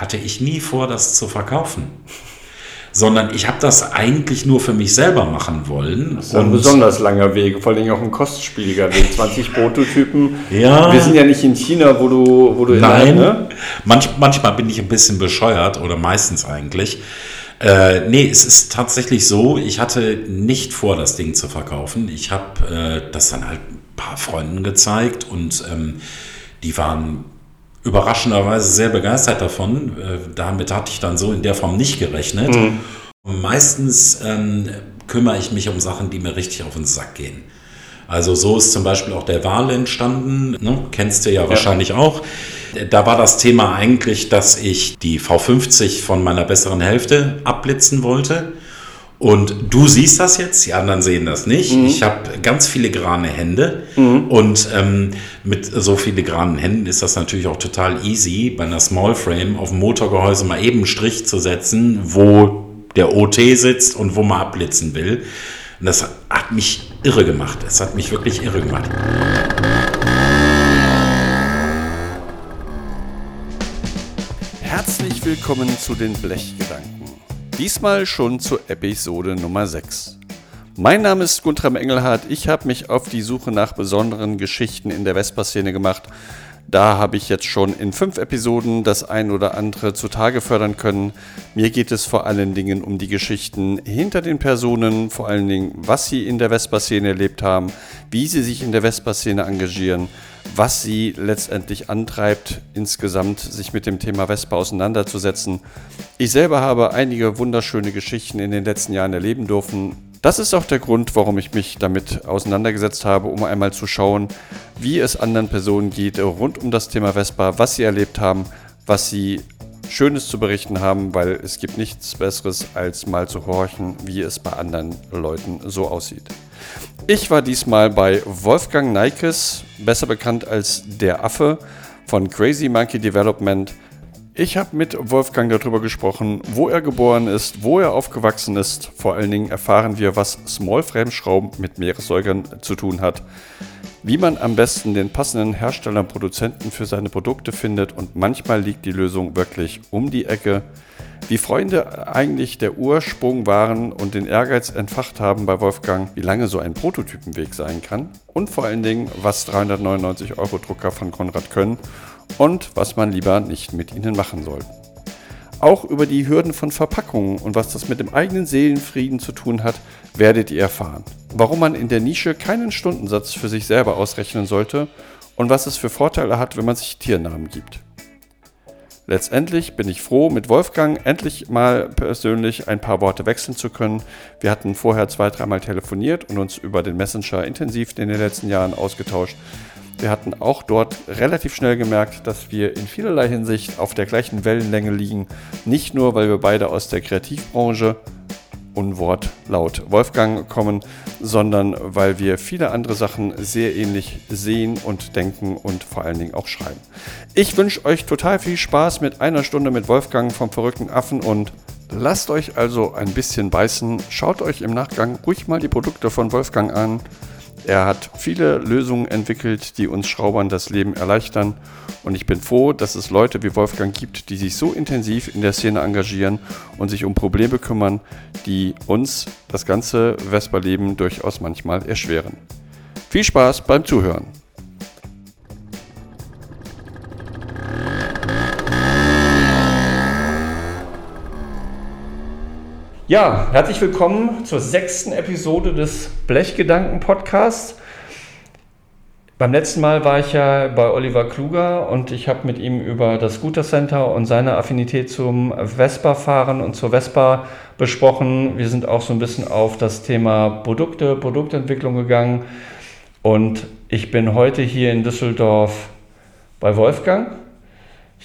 hatte ich nie vor, das zu verkaufen. Sondern ich habe das eigentlich nur für mich selber machen wollen. Das ist ein besonders langer Weg, vor allem auch ein kostspieliger Weg. 20 Prototypen. Ja. Wir sind ja nicht in China, wo du, wo du Nein. Ne? Manch, manchmal bin ich ein bisschen bescheuert oder meistens eigentlich. Äh, nee, es ist tatsächlich so, ich hatte nicht vor, das Ding zu verkaufen. Ich habe äh, das dann halt ein paar Freunden gezeigt und ähm, die waren überraschenderweise sehr begeistert davon. Äh, damit hatte ich dann so in der Form nicht gerechnet. Mhm. Meistens ähm, kümmere ich mich um Sachen, die mir richtig auf den Sack gehen. Also so ist zum Beispiel auch der Wahl entstanden, ne? kennst du ja, ja wahrscheinlich auch. Da war das Thema eigentlich, dass ich die V50 von meiner besseren Hälfte abblitzen wollte. Und du siehst das jetzt, die anderen sehen das nicht. Mhm. Ich habe ganz filigrane Hände mhm. und ähm, mit so filigranen Händen ist das natürlich auch total easy, bei einer Small Frame auf dem Motorgehäuse mal eben einen Strich zu setzen, wo der OT sitzt und wo man abblitzen will. Und das hat mich irre gemacht. Es hat mich wirklich irre gemacht. Herzlich willkommen zu den Blechgedanken. Diesmal schon zur Episode Nummer 6. Mein Name ist Guntram Engelhardt. Ich habe mich auf die Suche nach besonderen Geschichten in der Vespa-Szene gemacht. Da habe ich jetzt schon in fünf Episoden das ein oder andere zutage fördern können. Mir geht es vor allen Dingen um die Geschichten hinter den Personen, vor allen Dingen, was sie in der Vespa-Szene erlebt haben, wie sie sich in der Vespa-Szene engagieren, was sie letztendlich antreibt, insgesamt sich mit dem Thema Vespa auseinanderzusetzen. Ich selber habe einige wunderschöne Geschichten in den letzten Jahren erleben dürfen. Das ist auch der Grund, warum ich mich damit auseinandergesetzt habe, um einmal zu schauen, wie es anderen Personen geht rund um das Thema Vespa, was sie erlebt haben, was sie Schönes zu berichten haben, weil es gibt nichts Besseres, als mal zu horchen, wie es bei anderen Leuten so aussieht. Ich war diesmal bei Wolfgang Neikes, besser bekannt als der Affe von Crazy Monkey Development. Ich habe mit Wolfgang darüber gesprochen, wo er geboren ist, wo er aufgewachsen ist. Vor allen Dingen erfahren wir, was Small-Frame-Schrauben mit Meeressäugern zu tun hat, wie man am besten den passenden Hersteller und Produzenten für seine Produkte findet und manchmal liegt die Lösung wirklich um die Ecke wie Freunde eigentlich der Ursprung waren und den Ehrgeiz entfacht haben bei Wolfgang, wie lange so ein Prototypenweg sein kann und vor allen Dingen, was 399 Euro Drucker von Konrad können und was man lieber nicht mit ihnen machen soll. Auch über die Hürden von Verpackungen und was das mit dem eigenen Seelenfrieden zu tun hat, werdet ihr erfahren. Warum man in der Nische keinen Stundensatz für sich selber ausrechnen sollte und was es für Vorteile hat, wenn man sich Tiernamen gibt. Letztendlich bin ich froh, mit Wolfgang endlich mal persönlich ein paar Worte wechseln zu können. Wir hatten vorher zwei, dreimal telefoniert und uns über den Messenger intensiv in den letzten Jahren ausgetauscht. Wir hatten auch dort relativ schnell gemerkt, dass wir in vielerlei Hinsicht auf der gleichen Wellenlänge liegen. Nicht nur, weil wir beide aus der Kreativbranche Unwort laut Wolfgang kommen, sondern weil wir viele andere Sachen sehr ähnlich sehen und denken und vor allen Dingen auch schreiben. Ich wünsche euch total viel Spaß mit einer Stunde mit Wolfgang vom verrückten Affen und lasst euch also ein bisschen beißen. Schaut euch im Nachgang ruhig mal die Produkte von Wolfgang an. Er hat viele Lösungen entwickelt, die uns Schraubern das Leben erleichtern. Und ich bin froh, dass es Leute wie Wolfgang gibt, die sich so intensiv in der Szene engagieren und sich um Probleme kümmern, die uns das ganze Vespa-Leben durchaus manchmal erschweren. Viel Spaß beim Zuhören! Ja, herzlich willkommen zur sechsten Episode des Blechgedanken-Podcasts. Beim letzten Mal war ich ja bei Oliver Kluger und ich habe mit ihm über das Scooter Center und seine Affinität zum Vespa-Fahren und zur Vespa besprochen. Wir sind auch so ein bisschen auf das Thema Produkte, Produktentwicklung gegangen. Und ich bin heute hier in Düsseldorf bei Wolfgang.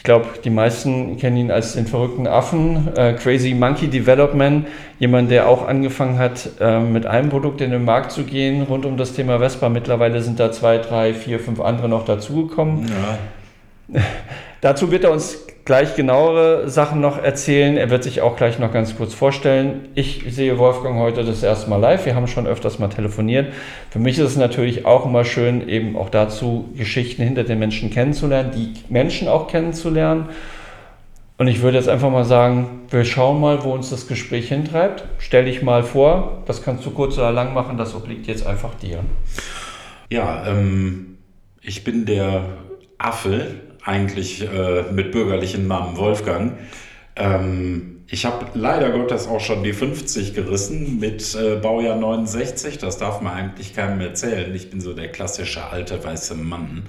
Ich glaube, die meisten kennen ihn als den verrückten Affen, äh, Crazy Monkey Development, jemand, der auch angefangen hat, äh, mit einem Produkt in den Markt zu gehen rund um das Thema Vespa. Mittlerweile sind da zwei, drei, vier, fünf andere noch dazugekommen. Ja. Dazu wird er uns gleich genauere Sachen noch erzählen. Er wird sich auch gleich noch ganz kurz vorstellen. Ich sehe Wolfgang heute das erste Mal live. Wir haben schon öfters mal telefoniert. Für mich ist es natürlich auch immer schön, eben auch dazu Geschichten hinter den Menschen kennenzulernen, die Menschen auch kennenzulernen. Und ich würde jetzt einfach mal sagen, wir schauen mal, wo uns das Gespräch hintreibt. Stell dich mal vor, das kannst du kurz oder lang machen, das obliegt jetzt einfach dir. Ja, ähm, ich bin der Affe, eigentlich äh, mit bürgerlichem Namen Wolfgang. Ähm, ich habe leider Gottes auch schon die 50 gerissen mit äh, Baujahr 69. Das darf man eigentlich keinem erzählen. Ich bin so der klassische alte weiße Mann.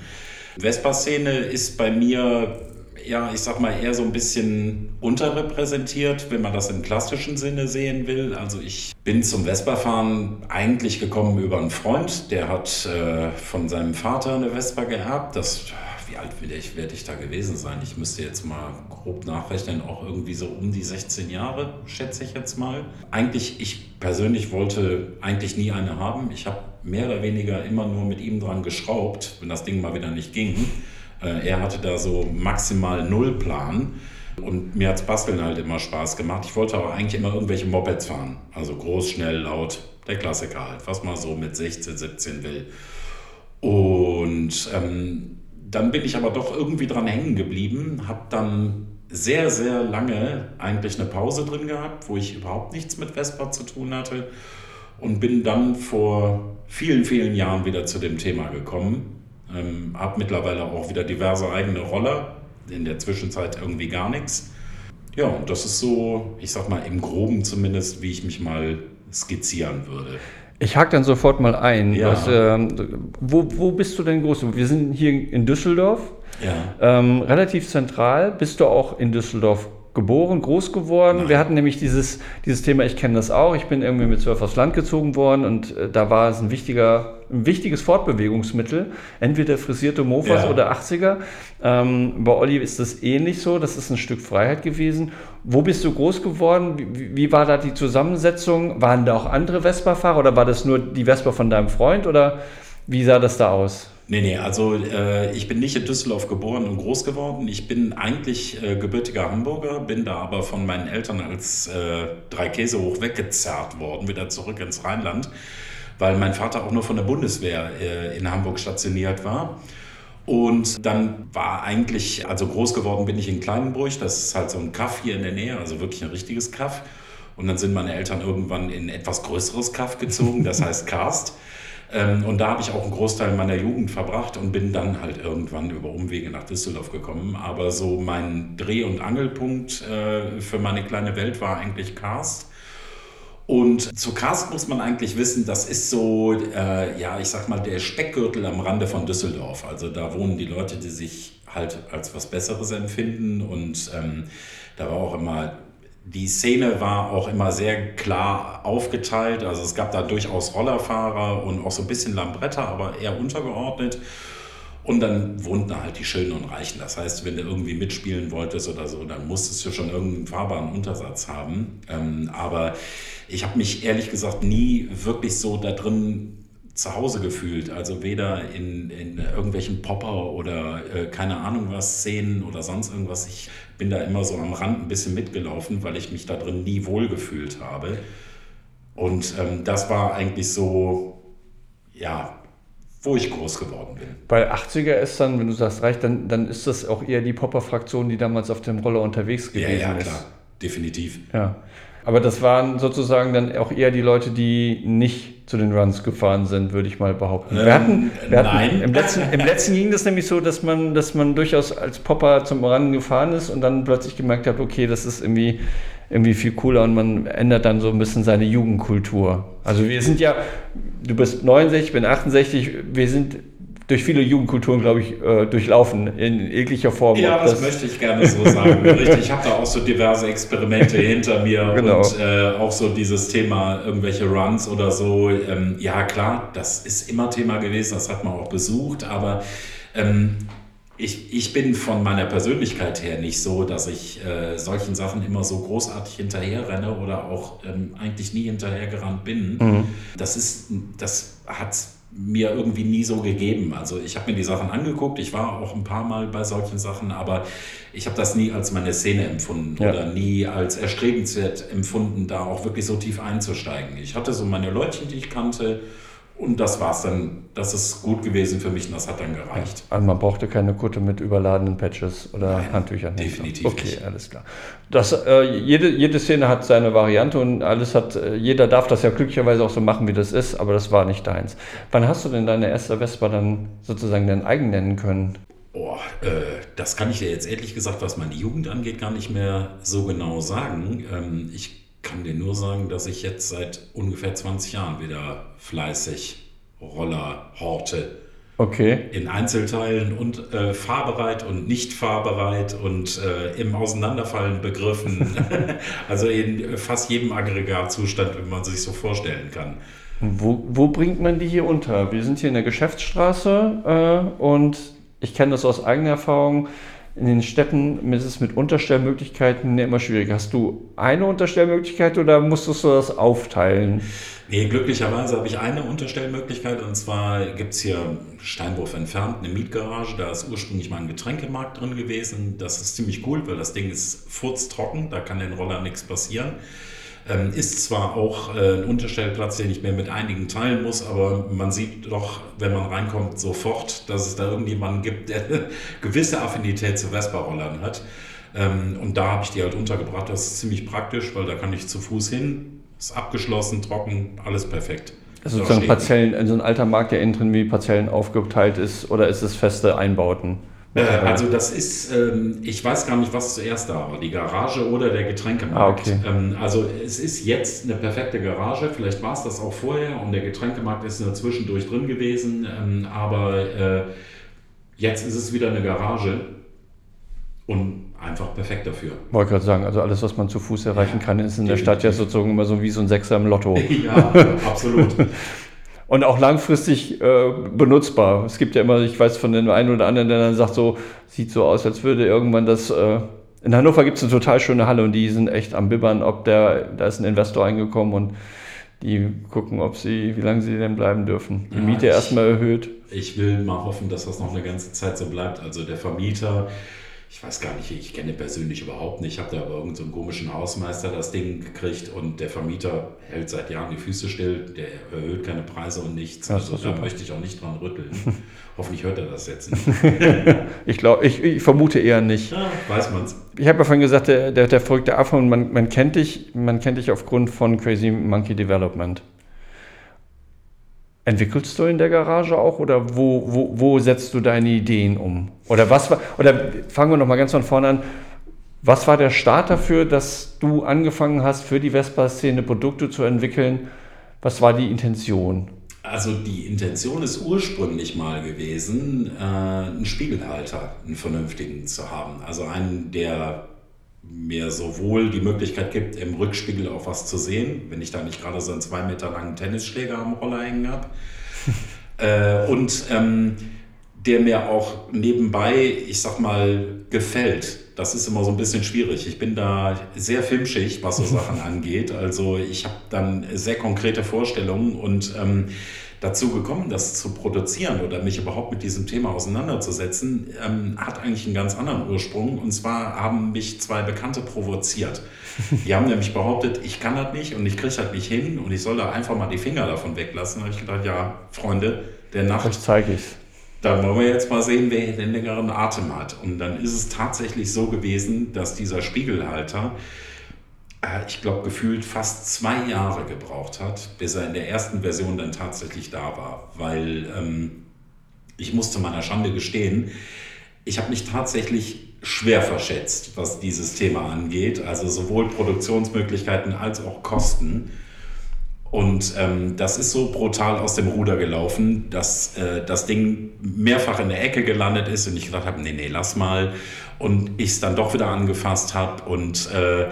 Vespa-Szene ist bei mir ja, ich sag mal, eher so ein bisschen unterrepräsentiert, wenn man das im klassischen Sinne sehen will. Also ich bin zum Vespa-Fahren eigentlich gekommen über einen Freund, der hat äh, von seinem Vater eine Vespa geerbt. Das, wie alt werde ich, werde ich da gewesen sein? Ich müsste jetzt mal grob nachrechnen, auch irgendwie so um die 16 Jahre, schätze ich jetzt mal. Eigentlich, ich persönlich wollte eigentlich nie eine haben. Ich habe mehr oder weniger immer nur mit ihm dran geschraubt, wenn das Ding mal wieder nicht ging. Äh, er hatte da so maximal null Plan. Und mir hat das Basteln halt immer Spaß gemacht. Ich wollte aber eigentlich immer irgendwelche Mopeds fahren. Also groß, schnell, laut. Der Klassiker halt, was man so mit 16, 17 will. Und ähm, dann bin ich aber doch irgendwie dran hängen geblieben, habe dann sehr, sehr lange eigentlich eine Pause drin gehabt, wo ich überhaupt nichts mit Vespa zu tun hatte und bin dann vor vielen, vielen Jahren wieder zu dem Thema gekommen ähm, habe mittlerweile auch wieder diverse eigene Roller. In der Zwischenzeit irgendwie gar nichts. Ja, und das ist so, ich sag mal, im Groben zumindest, wie ich mich mal skizzieren würde. Ich hake dann sofort mal ein. Ja. Was, äh, wo, wo bist du denn groß? Wir sind hier in Düsseldorf. Ja. Ähm, relativ zentral. Bist du auch in Düsseldorf geboren, groß geworden. Nein. Wir hatten nämlich dieses, dieses Thema, ich kenne das auch, ich bin irgendwie mit zwölf aufs Land gezogen worden und äh, da war es ein, wichtiger, ein wichtiges Fortbewegungsmittel, entweder frisierte Mofas ja. oder 80er. Ähm, bei Olli ist das ähnlich so, das ist ein Stück Freiheit gewesen. Wo bist du groß geworden? Wie, wie war da die Zusammensetzung? Waren da auch andere Vespa-Fahrer oder war das nur die Vespa von deinem Freund oder wie sah das da aus? Nee, nee, also äh, ich bin nicht in Düsseldorf geboren und groß geworden. Ich bin eigentlich äh, gebürtiger Hamburger, bin da aber von meinen Eltern als äh, drei Käse hoch weggezerrt worden, wieder zurück ins Rheinland, weil mein Vater auch nur von der Bundeswehr äh, in Hamburg stationiert war. Und dann war eigentlich, also groß geworden bin ich in Kleinenburg, das ist halt so ein Kaff hier in der Nähe, also wirklich ein richtiges Kaff. Und dann sind meine Eltern irgendwann in etwas größeres Kaff gezogen, das heißt Karst. Ähm, und da habe ich auch einen Großteil meiner Jugend verbracht und bin dann halt irgendwann über Umwege nach Düsseldorf gekommen. Aber so mein Dreh- und Angelpunkt äh, für meine kleine Welt war eigentlich Karst. Und zu Karst muss man eigentlich wissen, das ist so, äh, ja, ich sag mal, der Speckgürtel am Rande von Düsseldorf. Also da wohnen die Leute, die sich halt als was Besseres empfinden. Und ähm, da war auch immer die Szene war auch immer sehr klar aufgeteilt. Also es gab da durchaus Rollerfahrer und auch so ein bisschen Lambretta, aber eher untergeordnet. Und dann wohnten halt die Schönen und Reichen. Das heißt, wenn du irgendwie mitspielen wolltest oder so, dann musstest du schon irgendeinen fahrbaren Untersatz haben. Ähm, aber ich habe mich ehrlich gesagt nie wirklich so da drin zu Hause gefühlt. Also weder in, in irgendwelchen Popper oder äh, keine Ahnung was Szenen oder sonst irgendwas. Ich bin da immer so am Rand ein bisschen mitgelaufen, weil ich mich da drin nie wohl gefühlt habe. Und ähm, das war eigentlich so, ja, wo ich groß geworden bin. Bei 80er ist dann, wenn du sagst reich, dann, dann ist das auch eher die Popper-Fraktion, die damals auf dem Roller unterwegs gewesen ist. Ja, ja, klar, ist. definitiv. Ja. Aber das waren sozusagen dann auch eher die Leute, die nicht zu den Runs gefahren sind, würde ich mal behaupten. Wir hatten, wir hatten nein. Im letzten, Im letzten ging das nämlich so, dass man, dass man durchaus als Popper zum Run gefahren ist und dann plötzlich gemerkt hat, okay, das ist irgendwie, irgendwie viel cooler und man ändert dann so ein bisschen seine Jugendkultur. Also wir sind ja, du bist 69, ich bin 68, wir sind durch viele Jugendkulturen, glaube ich, äh, durchlaufen in jeglicher Form. Ja, das, das, möchte ich gerne so sagen. Ich habe da auch so diverse Experimente hinter mir genau. und äh, auch so dieses Thema irgendwelche Runs oder so. Ähm, ja, klar, das ist immer Thema gewesen, das hat man auch besucht, aber ähm, ich, ich bin von meiner Persönlichkeit her nicht so, dass ich äh, solchen Sachen immer so großartig hinterherrenne oder auch ähm, eigentlich nie hinterhergerannt bin. Mhm. Das ist, das hat mir irgendwie nie so gegeben. Also ich habe mir die Sachen angeguckt, ich war auch ein paar Mal bei solchen Sachen, aber ich habe das nie als meine Szene empfunden ja. oder nie als erstrebenswert empfunden, da auch wirklich so tief einzusteigen. Ich hatte so meine Leutchen, die ich kannte Und das war's dann. Das ist gut gewesen für mich und das hat dann gereicht. Also man brauchte keine Kutte mit überladenen Patches oder Nein, Handtüchern. definitiv Okay, nicht. alles klar. Das, äh, jede, jede Szene hat seine Variante und alles hat, äh, jeder darf das ja glücklicherweise auch so machen, wie das ist, aber das war nicht deins. Wann hast du denn deine erste Vespa dann sozusagen dein eigen nennen können? Boah, äh, das kann ich dir jetzt ehrlich gesagt, was meine Jugend angeht, gar nicht mehr so genau sagen. Ähm, ich kann dir nur sagen, dass ich jetzt seit ungefähr 20 Jahren wieder fleißig Roller horte. Okay. In Einzelteilen und äh, fahrbereit und nicht fahrbereit und äh, im Auseinanderfallen begriffen. also in fast jedem Aggregatzustand, wenn man sich so vorstellen kann. Wo, wo bringt man die hier unter? Wir sind hier in der Geschäftsstraße äh, und ich kenne das aus eigener Erfahrung. In den Städten ist es mit Unterstellmöglichkeiten immer schwierig. Hast du eine Unterstellmöglichkeit oder musstest du das aufteilen? Nee, glücklicherweise habe ich eine Unterstellmöglichkeit und zwar gibt es hier Steinwurf entfernt eine Mietgarage. Da ist ursprünglich mal ein Getränkemarkt drin gewesen. Das ist ziemlich cool, weil das Ding ist furztrocken, da kann den Roller nichts passieren. Ähm, ist zwar auch äh, ein Unterstellplatz, den ich mir mit einigen teilen muss, aber man sieht doch, wenn man reinkommt, sofort, dass es da irgendjemanden gibt, der eine gewisse Affinität zu Vespa-Rollern hat. Ähm, und da habe ich die halt untergebracht. Das ist ziemlich praktisch, weil da kann ich zu Fuß hin, ist abgeschlossen, trocken, alles perfekt. Also sozusagen Parzellen, also ein alter Markt, der innen drin wie Parzellen aufgeteilt ist, oder ist es feste Einbauten? Äh, also das ist, ähm, ich weiß gar nicht, was zuerst da war, die Garage oder der Getränkemarkt. Ah, okay. ähm, also es ist jetzt eine perfekte Garage, vielleicht war es das auch vorher und der Getränkemarkt ist nur zwischendurch drin gewesen, ähm, aber äh, jetzt ist es wieder eine Garage und einfach perfekt dafür. Wollte gerade sagen, also alles, was man zu Fuß erreichen kann, ist in der. Stadt ja sozusagen immer so wie so ein Sechser im Lotto. ja, absolut. Und auch langfristig äh, benutzbar. Es gibt ja immer, ich weiß von dem einen oder anderen, der dann sagt, so sieht so aus, als würde irgendwann das. Äh, in Hannover gibt es eine total schöne Halle und die sind echt am Bibbern, ob der, da ist ein Investor eingekommen und die gucken, ob sie, wie lange sie denn bleiben dürfen. Die Ja, Miete ich- erstmal erhöht. Ich will mal hoffen, dass das noch eine ganze Zeit so bleibt. Also der Vermieter, ich weiß gar nicht, ich kenne persönlich überhaupt nicht, ich habe da aber irgendeinen so einen komischen Hausmeister das Ding gekriegt und der Vermieter hält seit Jahren die Füße still, der erhöht keine Preise und nichts. Also da möchte ich auch nicht dran rütteln. Hoffentlich hört er das jetzt nicht. Ich glaube, ich, ich vermute eher nicht. Ja, weiß man's. Ich habe ja vorhin gesagt, der, der, der verrückte Affe und man, man kennt dich, man kennt dich aufgrund von Crazy Monkey Development. Entwickelst du in der Garage auch oder wo, wo, wo setzt du deine Ideen um? Oder was war, oder fangen wir nochmal ganz von vorne an. Was war der Start dafür, dass du angefangen hast, für die Vespa-Szene Produkte zu entwickeln? Was war die Intention? Also die Intention ist ursprünglich mal gewesen, äh, einen Spiegelhalter, einen vernünftigen zu haben. Also einen, der mir sowohl die Möglichkeit gibt, im Rückspiegel auch was zu sehen, wenn ich da nicht gerade so einen zwei Meter langen Tennisschläger am Roller hängen habe. äh, und ähm, der mir auch nebenbei, ich sag mal, gefällt. Das ist immer so ein bisschen schwierig. Ich bin da sehr filmschig, was so Sachen angeht. Also ich habe dann sehr konkrete Vorstellungen und ähm, dazu gekommen, das zu produzieren oder mich überhaupt mit diesem Thema auseinanderzusetzen, ähm, hat eigentlich einen ganz anderen Ursprung. Und zwar haben mich zwei Bekannte provoziert. Die haben nämlich behauptet, ich kann das nicht und ich kriege das nicht hin und ich soll da einfach mal die Finger davon weglassen. Da habe ich gedacht, ja, Freunde, der Nacht Euch zeige ich's. Da wollen wir jetzt mal sehen, wer den längeren Atem hat. Und dann ist es tatsächlich so gewesen, dass dieser Spiegelhalter, äh, ich glaube, gefühlt fast zwei Jahre gebraucht hat, bis er in der ersten Version dann tatsächlich da war. Weil ähm, ich musste meiner Schande gestehen, ich habe mich tatsächlich schwer verschätzt, was dieses Thema angeht. Also sowohl Produktionsmöglichkeiten als auch Kosten. Und ähm, das ist so brutal aus dem Ruder gelaufen, dass äh, das Ding mehrfach in der Ecke gelandet ist und ich gedacht habe, nee, nee, lass mal. Und ich es dann doch wieder angefasst habe und äh,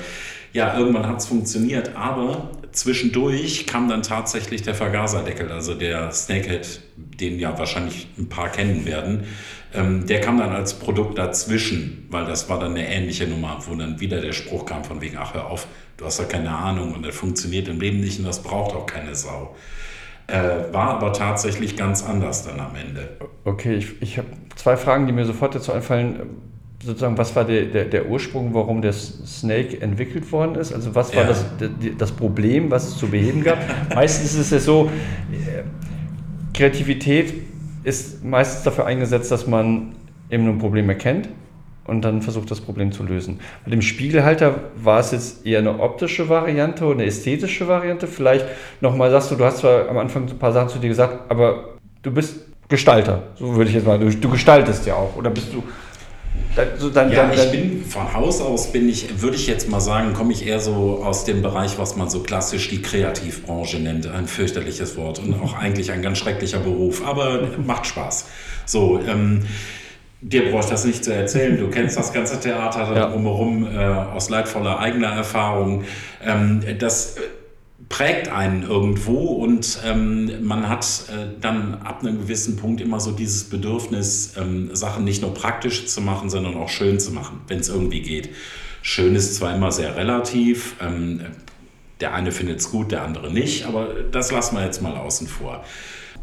ja, irgendwann hat es funktioniert. Aber zwischendurch kam dann tatsächlich der Vergaserdeckel, also der Snakehead, den ja wahrscheinlich ein paar kennen werden. Ähm, der kam dann als Produkt dazwischen, weil das war dann eine ähnliche Nummer, wo dann wieder der Spruch kam von wegen, ach hör auf, du hast ja keine Ahnung und das funktioniert im Leben nicht und das braucht auch keine Sau. Äh, war aber tatsächlich ganz anders dann am Ende. Okay, ich, ich habe zwei Fragen, die mir sofort dazu einfallen. Sozusagen, was war der, der, der Ursprung, warum der Snake entwickelt worden ist? Also was war Ja. das, das Problem, was es zu beheben gab? Meistens ist es ja so, äh, Kreativität ist meistens dafür eingesetzt, dass man eben ein Problem erkennt und dann versucht, das Problem zu lösen. Bei dem Spiegelhalter war es jetzt eher eine optische Variante oder eine ästhetische Variante. Vielleicht nochmal sagst du, du hast zwar am Anfang ein paar Sachen zu dir gesagt, aber du bist Gestalter, so würde ich jetzt mal. Du, du gestaltest ja auch. Oder bist du so dann, ja, dann, ich bin von Haus aus bin ich, würde ich jetzt mal sagen, komme ich eher so aus dem Bereich, was man so klassisch die Kreativbranche nennt. Ein fürchterliches Wort und auch eigentlich ein ganz schrecklicher Beruf, aber macht Spaß. So, ähm, dir brauche ich das nicht zu erzählen. Du kennst das ganze Theater ja. drumherum äh, aus leidvoller eigener Erfahrung. Ähm, das prägt einen irgendwo und ähm, man hat äh, dann ab einem gewissen Punkt immer so dieses Bedürfnis, ähm, Sachen nicht nur praktisch zu machen, sondern auch schön zu machen, wenn es irgendwie geht. Schön ist zwar immer sehr relativ, ähm, der eine findet es gut, der andere nicht, aber das lassen wir jetzt mal außen vor.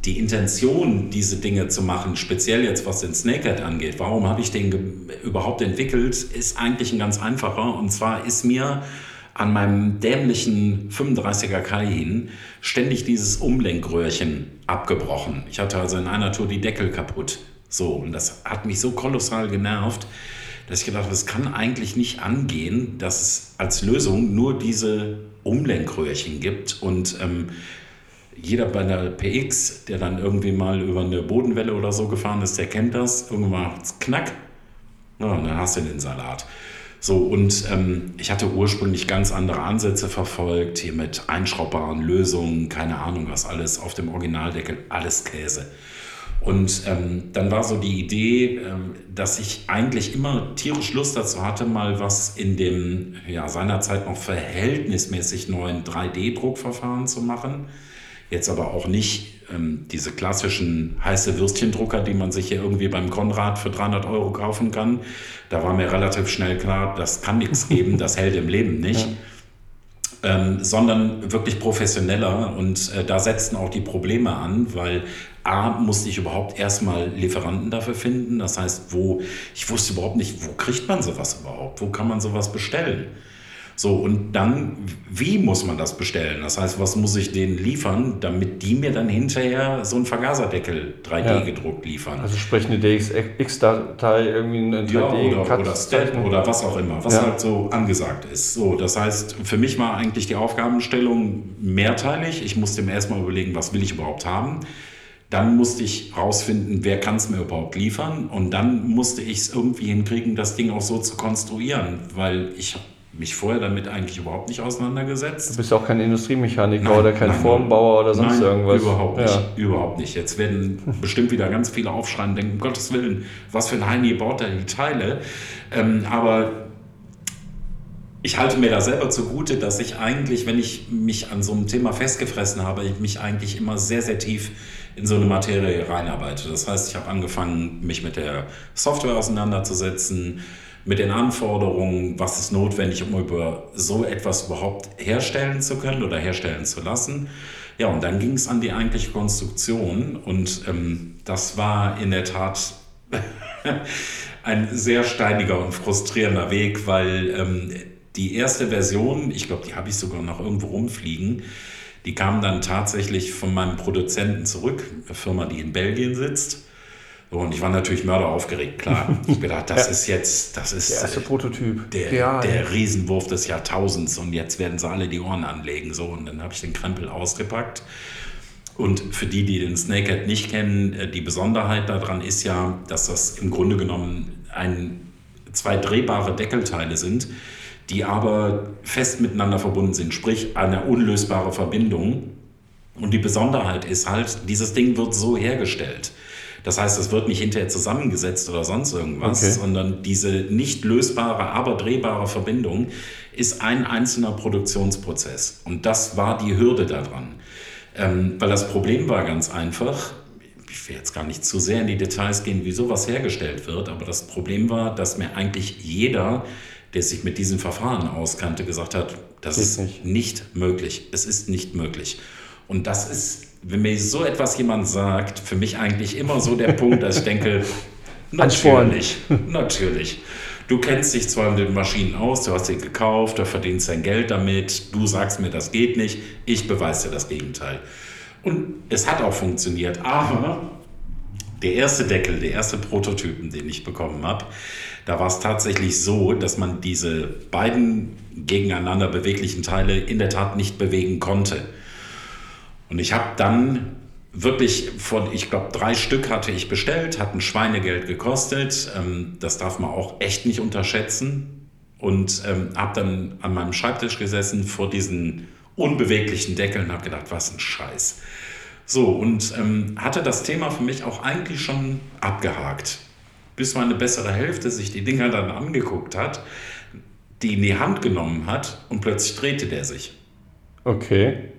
Die Intention, diese Dinge zu machen, speziell jetzt was den Snakehead angeht, warum habe ich den überhaupt entwickelt, ist eigentlich ein ganz einfacher. Und zwar ist mir an meinem dämlichen 35er Cayenne ständig dieses Umlenkröhrchen abgebrochen. Ich hatte also in einer Tour die Deckel kaputt. So, und das hat mich so kolossal genervt, dass ich gedacht habe, es kann eigentlich nicht angehen, dass es als Lösung nur diese Umlenkröhrchen gibt und ähm, jeder bei der PX, der dann irgendwie mal über eine Bodenwelle oder so gefahren ist, der kennt das. Irgendwann macht es knack. Ja, und dann hast du den Salat. So, und ähm, ich hatte ursprünglich ganz andere Ansätze verfolgt, hier mit einschraubbaren Lösungen, keine Ahnung was alles, auf dem Originaldeckel, alles Käse. Und ähm, dann war so die Idee, ähm, dass ich eigentlich immer tierisch Lust dazu hatte, mal was in dem ja, seinerzeit noch verhältnismäßig neuen 3D-Druckverfahren zu machen. Jetzt aber auch nicht ähm, diese klassischen heiße Würstchendrucker, die man sich hier irgendwie beim Konrad für 300 Euro kaufen kann. Da war mir relativ schnell klar, das kann nichts geben, das hält im Leben nicht. Ja. Ähm, sondern wirklich professioneller. Und äh, da setzten auch die Probleme an, weil A, musste ich überhaupt erstmal Lieferanten dafür finden. Das heißt, wo, ich wusste überhaupt nicht, wo kriegt man sowas überhaupt? Wo kann man sowas bestellen? So, und dann, wie muss man das bestellen? Das heißt, was muss ich denen liefern, damit die mir dann hinterher so einen Vergaserdeckel 3D ja. gedruckt liefern? Also sprich eine DXX-Datei, irgendwie eine 3D ja, oder, oder Step oder was auch immer, was ja. halt so angesagt ist. So, das heißt, für mich war eigentlich die Aufgabenstellung mehrteilig. Ich musste mir erstmal überlegen, was will ich überhaupt haben. Dann musste ich rausfinden, wer kann es mir überhaupt liefern. Und dann musste ich es irgendwie hinkriegen, das Ding auch so zu konstruieren, weil ich habe mich vorher damit eigentlich überhaupt nicht auseinandergesetzt. Du bist auch kein Industriemechaniker nein, oder kein nein, Formbauer oder sonst nein, irgendwas. Überhaupt nicht. Ja. Überhaupt nicht. Jetzt werden bestimmt wieder ganz viele aufschreien und denken, um Gottes Willen, was für ein Heini baut da die Teile. Ähm, aber ich halte mir da selber zugute, dass ich eigentlich, wenn ich mich an so einem Thema festgefressen habe, ich mich eigentlich immer sehr, sehr tief in so eine Materie reinarbeite. Das heißt, ich habe angefangen, mich mit der Software auseinanderzusetzen, mit den Anforderungen, was ist notwendig, um über so etwas überhaupt herstellen zu können oder herstellen zu lassen. Ja, und dann ging es an die eigentliche Konstruktion und ähm, das war in der Tat ein sehr steiniger und frustrierender Weg, weil ähm, die erste Version, ich glaube, die habe ich sogar noch irgendwo rumfliegen, die kam dann tatsächlich von meinem Produzenten zurück, eine Firma, die in Belgien sitzt. Und ich war natürlich mörderaufgeregt, klar. Ich gedacht, das ja. ist jetzt, das ist der erste Prototyp. Der, ja, der Riesenwurf des Jahrtausends und jetzt werden sie alle die Ohren anlegen. So, und dann habe ich den Krempel ausgepackt. Und für die, die den Snakehead nicht kennen, äh, die Besonderheit daran ist ja, dass das im Grunde genommen ein, zwei drehbare Deckelteile sind, die aber fest miteinander verbunden sind, sprich eine unlösbare Verbindung. Und die Besonderheit ist halt, dieses Ding wird so hergestellt. Das heißt, es wird nicht hinterher zusammengesetzt oder sonst irgendwas, okay. sondern diese nicht lösbare, aber drehbare Verbindung ist ein einzelner Produktionsprozess. Und das war die Hürde daran. Ähm, weil das Problem war ganz einfach, ich will jetzt gar nicht zu sehr in die Details gehen, wie sowas hergestellt wird, aber das Problem war, dass mir eigentlich jeder, der sich mit diesem Verfahren auskannte, gesagt hat, das ist nicht. nicht möglich. Es ist nicht möglich. Und das ist wenn mir so etwas jemand sagt, für mich eigentlich immer so der Punkt, dass ich denke, natürlich, natürlich. Du kennst dich zwar mit den Maschinen aus, du hast sie gekauft, du verdienst dein Geld damit, du sagst mir, das geht nicht, ich beweise dir das Gegenteil. Und es hat auch funktioniert. Aber der erste Deckel, der erste Prototypen, den ich bekommen habe, da war es tatsächlich so, dass man diese beiden gegeneinander beweglichen Teile in der Tat nicht bewegen konnte. Und ich habe dann wirklich von, ich glaube, drei Stück hatte ich bestellt, hatten Schweinegeld gekostet. Ähm, das darf man auch echt nicht unterschätzen. Und ähm, habe dann an meinem Schreibtisch gesessen vor diesen unbeweglichen Deckeln und habe gedacht, was ein Scheiß. So, und ähm, hatte das Thema für mich auch eigentlich schon abgehakt. Bis meine bessere Hälfte sich die Dinger dann angeguckt hat, die in die Hand genommen hat und plötzlich drehte der sich. Okay.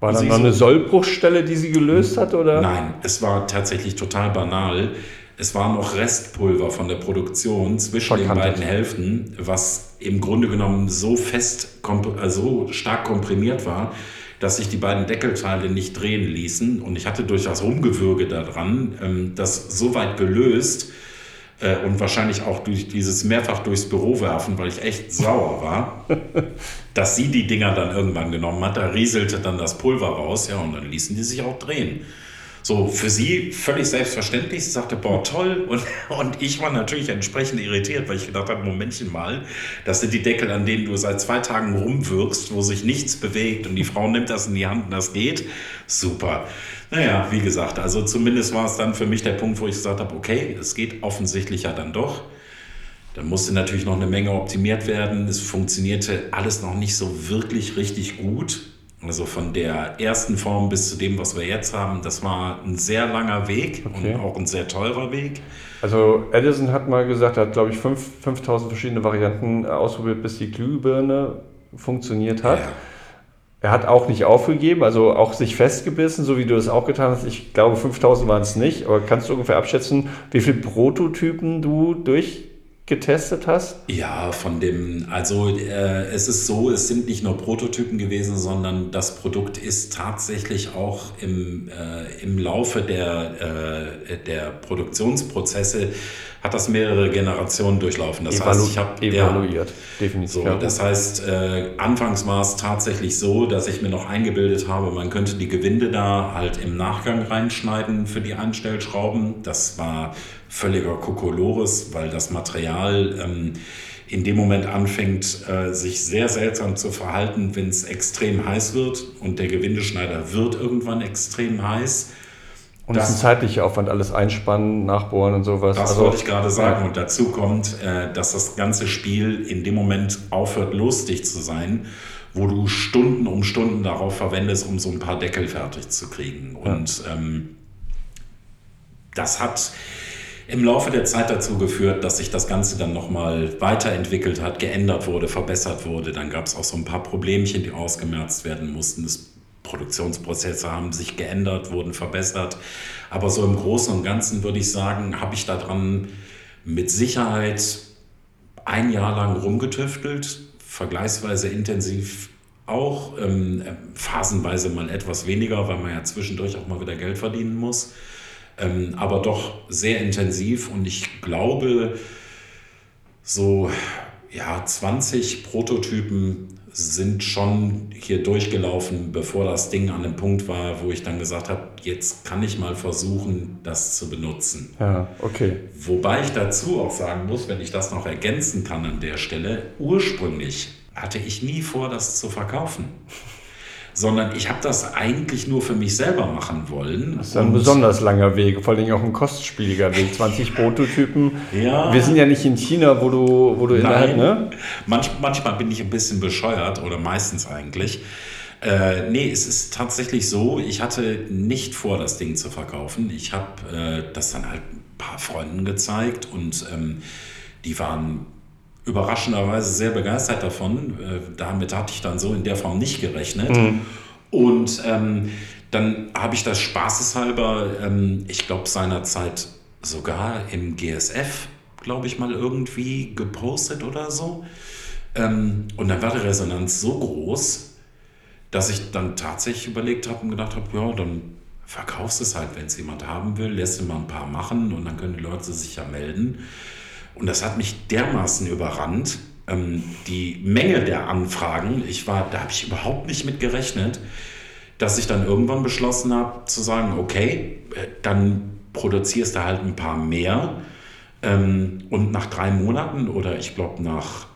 War das noch eine Sollbruchstelle, die sie gelöst hat? Oder? Nein, es war tatsächlich total banal. Es war noch Restpulver von der Produktion zwischen Verkantet. den beiden Hälften, was im Grunde genommen so fest, also so stark komprimiert war, dass sich die beiden Deckelteile nicht drehen ließen. Und ich hatte durch das Rumgewürge daran ähm, das so weit gelöst, äh, und wahrscheinlich auch durch dieses mehrfach durchs Büro werfen, weil ich echt sauer war, dass sie die Dinger dann irgendwann genommen hat. Da rieselte dann das Pulver raus, ja, und dann ließen die sich auch drehen. So, für sie völlig selbstverständlich. Sie sagte, boah, toll. Und, und ich war natürlich entsprechend irritiert, weil ich gedacht habe, Momentchen mal, das sind die Deckel, an denen du seit zwei Tagen rumwirkst, wo sich nichts bewegt und die Frau nimmt das in die Hand und das geht. Super. Naja, wie gesagt, also zumindest war es dann für mich der Punkt, wo ich gesagt habe, okay, es geht offensichtlich ja dann doch. Dann musste natürlich noch eine Menge optimiert werden. Es funktionierte alles noch nicht so wirklich richtig gut. Also von der ersten Form bis zu dem, was wir jetzt haben, das war ein sehr langer Weg okay. und auch ein sehr teurer Weg. Also Edison hat mal gesagt, er hat glaube ich 5000 verschiedene Varianten ausprobiert, bis die Glühbirne funktioniert hat. Ja. Er hat auch nicht aufgegeben, also auch sich festgebissen, so wie du das auch getan hast. Ich glaube, 5000 waren es nicht, aber kannst du ungefähr abschätzen, wie viele Prototypen du durch getestet hast? Ja, von dem, also äh, es ist so, es sind nicht nur Prototypen gewesen, sondern das Produkt ist tatsächlich auch im, äh, im Laufe der, äh, der Produktionsprozesse hat das mehrere Generationen durchlaufen. Das Evalu heißt, ich habe evaluiert, ja, definitiv. So, das heißt, äh, anfangs war es tatsächlich so, dass ich mir noch eingebildet habe, man könnte die Gewinde da halt im Nachgang reinschneiden für die Einstellschrauben. Das war völliger Kokolores, weil das Material ähm, in dem Moment anfängt, äh, sich sehr seltsam zu verhalten, wenn es extrem heiß wird und der Gewindeschneider wird irgendwann extrem heiß. Und das ist ein zeitlicher Aufwand, alles einspannen, nachbohren und sowas. Das also, wollte ich gerade sagen. Und dazu kommt, äh, dass das ganze Spiel in dem Moment aufhört, lustig zu sein, wo du Stunden um Stunden darauf verwendest, um so ein paar Deckel fertig zu kriegen. Und ja. ähm, das hat im Laufe der Zeit dazu geführt, dass sich das Ganze dann nochmal weiterentwickelt hat, geändert wurde, verbessert wurde. Dann gab es auch so ein paar Problemchen, die ausgemerzt werden mussten. Das Produktionsprozesse haben sich geändert, wurden verbessert. Aber so im Großen und Ganzen würde ich sagen, habe ich daran mit Sicherheit ein Jahr lang rumgetüftelt, vergleichsweise intensiv auch, ähm, phasenweise mal etwas weniger, weil man ja zwischendurch auch mal wieder Geld verdienen muss, ähm, aber doch sehr intensiv und ich glaube, so ja, 20 Prototypen sind schon hier durchgelaufen, bevor das Ding an dem Punkt war, wo ich dann gesagt habe, jetzt kann ich mal versuchen, das zu benutzen. Ja, okay. Wobei ich dazu auch sagen muss, wenn ich das noch ergänzen kann an der Stelle, ursprünglich hatte ich nie vor, das zu verkaufen sondern ich habe das eigentlich nur für mich selber machen wollen. Das ist ein besonders langer Weg, vor allem auch ein kostspieliger Weg. 20 Prototypen. Ja. Wir sind ja nicht in China, wo du, wo du innerhalb, ne? Manch, manchmal bin ich ein bisschen bescheuert oder meistens eigentlich. Äh, nee, es ist tatsächlich so, ich hatte nicht vor, das Ding zu verkaufen. Ich habe äh, das dann halt ein paar Freunden gezeigt und ähm, die waren überraschenderweise sehr begeistert davon. Äh, damit hatte ich dann so in der Form nicht gerechnet. Mhm. Und ähm, dann habe ich das spaßeshalber, ähm, ich glaube seinerzeit sogar im GSF, glaube ich mal irgendwie gepostet oder so. Ähm, und dann war die Resonanz so groß, dass ich dann tatsächlich überlegt habe und gedacht habe, ja, dann verkaufst es halt, wenn es jemand haben will, lässt du mal ein paar machen und dann können die Leute sich ja melden. Und das hat mich dermaßen überrannt. Ähm, die Menge der Anfragen, ich war, da habe ich überhaupt nicht mit gerechnet. dass ich dann irgendwann beschlossen habe zu sagen, okay, äh, dann produzierst du halt ein paar mehr. Ähm, und nach drei Monaten oder ich glaube nach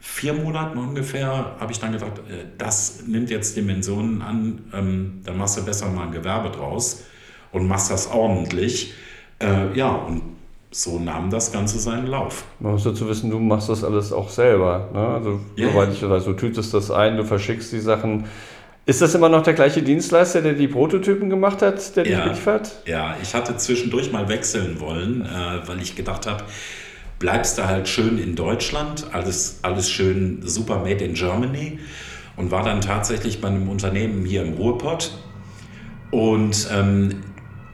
vier Monaten ungefähr habe ich dann gedacht, äh, das nimmt jetzt Dimensionen an, ähm, dann machst du besser mal ein Gewerbe draus und machst das ordentlich. Äh, ja, und so nahm das Ganze seinen Lauf. Man muss dazu wissen, du machst das alles auch selber. Ne? Also, Ja, soweit ich weiß, du tütest das ein, du verschickst die Sachen. Ist das immer noch der gleiche Dienstleister, der die Prototypen gemacht hat, der dich Ja. beliefert? Ja, ich hatte zwischendurch mal wechseln wollen, äh, weil ich gedacht habe, bleibst du halt schön in Deutschland, alles, alles schön super made in Germany und war dann tatsächlich bei einem Unternehmen hier im Ruhrpott und ähm,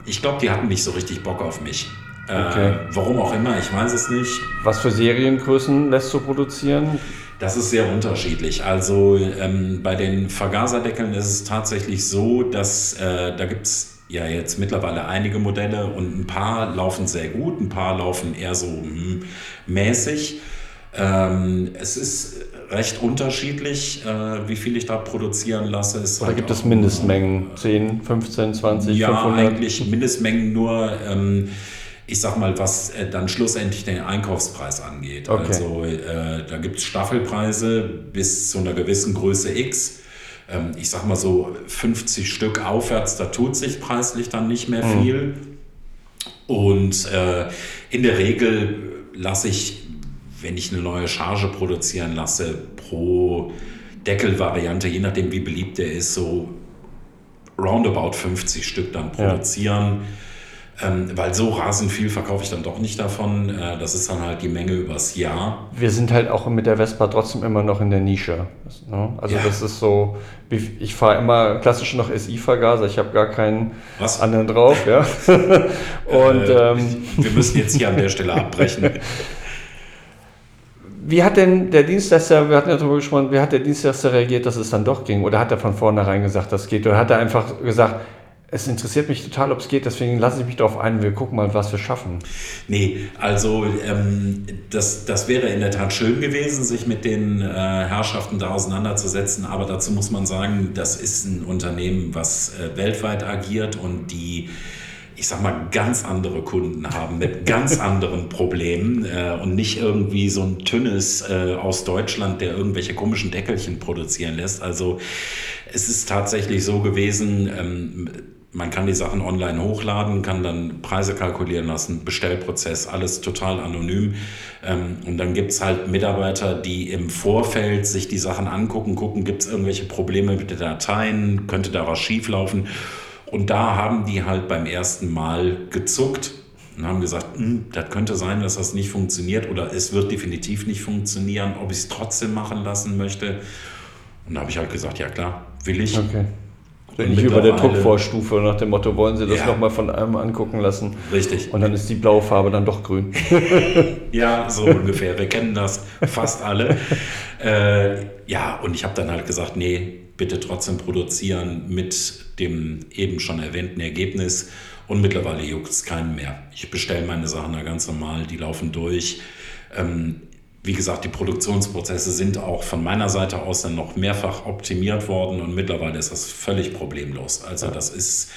ich glaube, die hatten nicht so richtig Bock auf mich. Äh, Okay. Warum auch immer, ich weiß es nicht. Was für Seriengrößen lässt du produzieren? Das ist sehr unterschiedlich. Also ähm, bei den Vergaserdeckeln ist es tatsächlich so, dass äh, da gibt es ja jetzt mittlerweile einige Modelle und ein paar laufen sehr gut, ein paar laufen eher so hm, mäßig. Ähm, es ist recht unterschiedlich, äh, wie viel ich da produzieren lasse. Es Oder halt gibt es Mindestmengen? 10, 15, 20, ja, 500? eigentlich Mindestmengen nur, ähm, ich sag mal, was äh, dann schlussendlich den Einkaufspreis angeht. Okay. Also äh, da gibt es Staffelpreise bis zu einer gewissen Größe X. Ähm, ich sag mal so 50 Stück aufwärts, da tut sich preislich dann nicht mehr Mhm. viel. Und äh, in der Regel lasse ich, wenn ich eine neue Charge produzieren lasse, pro Deckelvariante, je nachdem wie beliebt der ist, so roundabout 50 Stück dann Ja. Ähm, weil so rasend viel verkaufe ich dann doch nicht davon. Äh, das ist dann halt die Menge übers Jahr. Wir sind halt auch mit der Vespa trotzdem immer noch in der Nische. Ne? Also Ja. das ist so, ich fahre immer klassisch noch SI-Vergaser, ich habe gar keinen Was? anderen drauf. Ja? Und Äh, ähm, wir müssen jetzt hier an der Stelle abbrechen. wie hat denn der Dienstleister, wir hatten ja darüber gesprochen, wie hat der Dienstleister reagiert, dass es dann doch ging? Oder hat er von vornherein gesagt, das geht? Oder hat er einfach gesagt, es interessiert mich total, ob es geht, deswegen lasse ich mich darauf ein, wir gucken mal, was wir schaffen. Nee, also ähm, das, das wäre in der Tat schön gewesen, sich mit den äh, Herrschaften da auseinanderzusetzen. Aber dazu muss man sagen, das ist ein Unternehmen, was äh, weltweit agiert und die, ich sag mal, ganz andere Kunden haben mit ganz anderen Problemen äh, und nicht irgendwie so ein Tünnes äh, aus Deutschland, der irgendwelche komischen Deckelchen produzieren lässt. Also es ist tatsächlich so gewesen, ähm, man kann die Sachen online hochladen, kann dann Preise kalkulieren lassen, Bestellprozess, alles total anonym. Ähm, und dann gibt es halt Mitarbeiter, die im Vorfeld sich die Sachen angucken, gucken, gibt es irgendwelche Probleme mit den Dateien, könnte da was schieflaufen. Und da haben die halt beim ersten Mal gezuckt und haben gesagt, "Hm, das könnte sein, dass das nicht funktioniert oder es wird definitiv nicht funktionieren, ob ich es trotzdem machen lassen möchte. Und da habe ich halt gesagt, ja klar, will ich. Okay. Ähnlich wie bei der Druckvorstufe nach dem Motto, wollen Sie das Ja. nochmal von einem angucken lassen? Richtig. Und dann ist die blaue Farbe dann doch grün. Ja, so ungefähr. Wir kennen das fast alle. Äh, ja, und ich habe dann halt gesagt, nee, bitte trotzdem produzieren mit dem eben schon erwähnten Ergebnis. Und mittlerweile juckt es keinen mehr. Ich bestelle meine Sachen da ganz normal, die laufen durch. Ähm, wie gesagt, die Produktionsprozesse sind auch von meiner Seite aus dann noch mehrfach optimiert worden und mittlerweile ist das völlig problemlos. Also das ist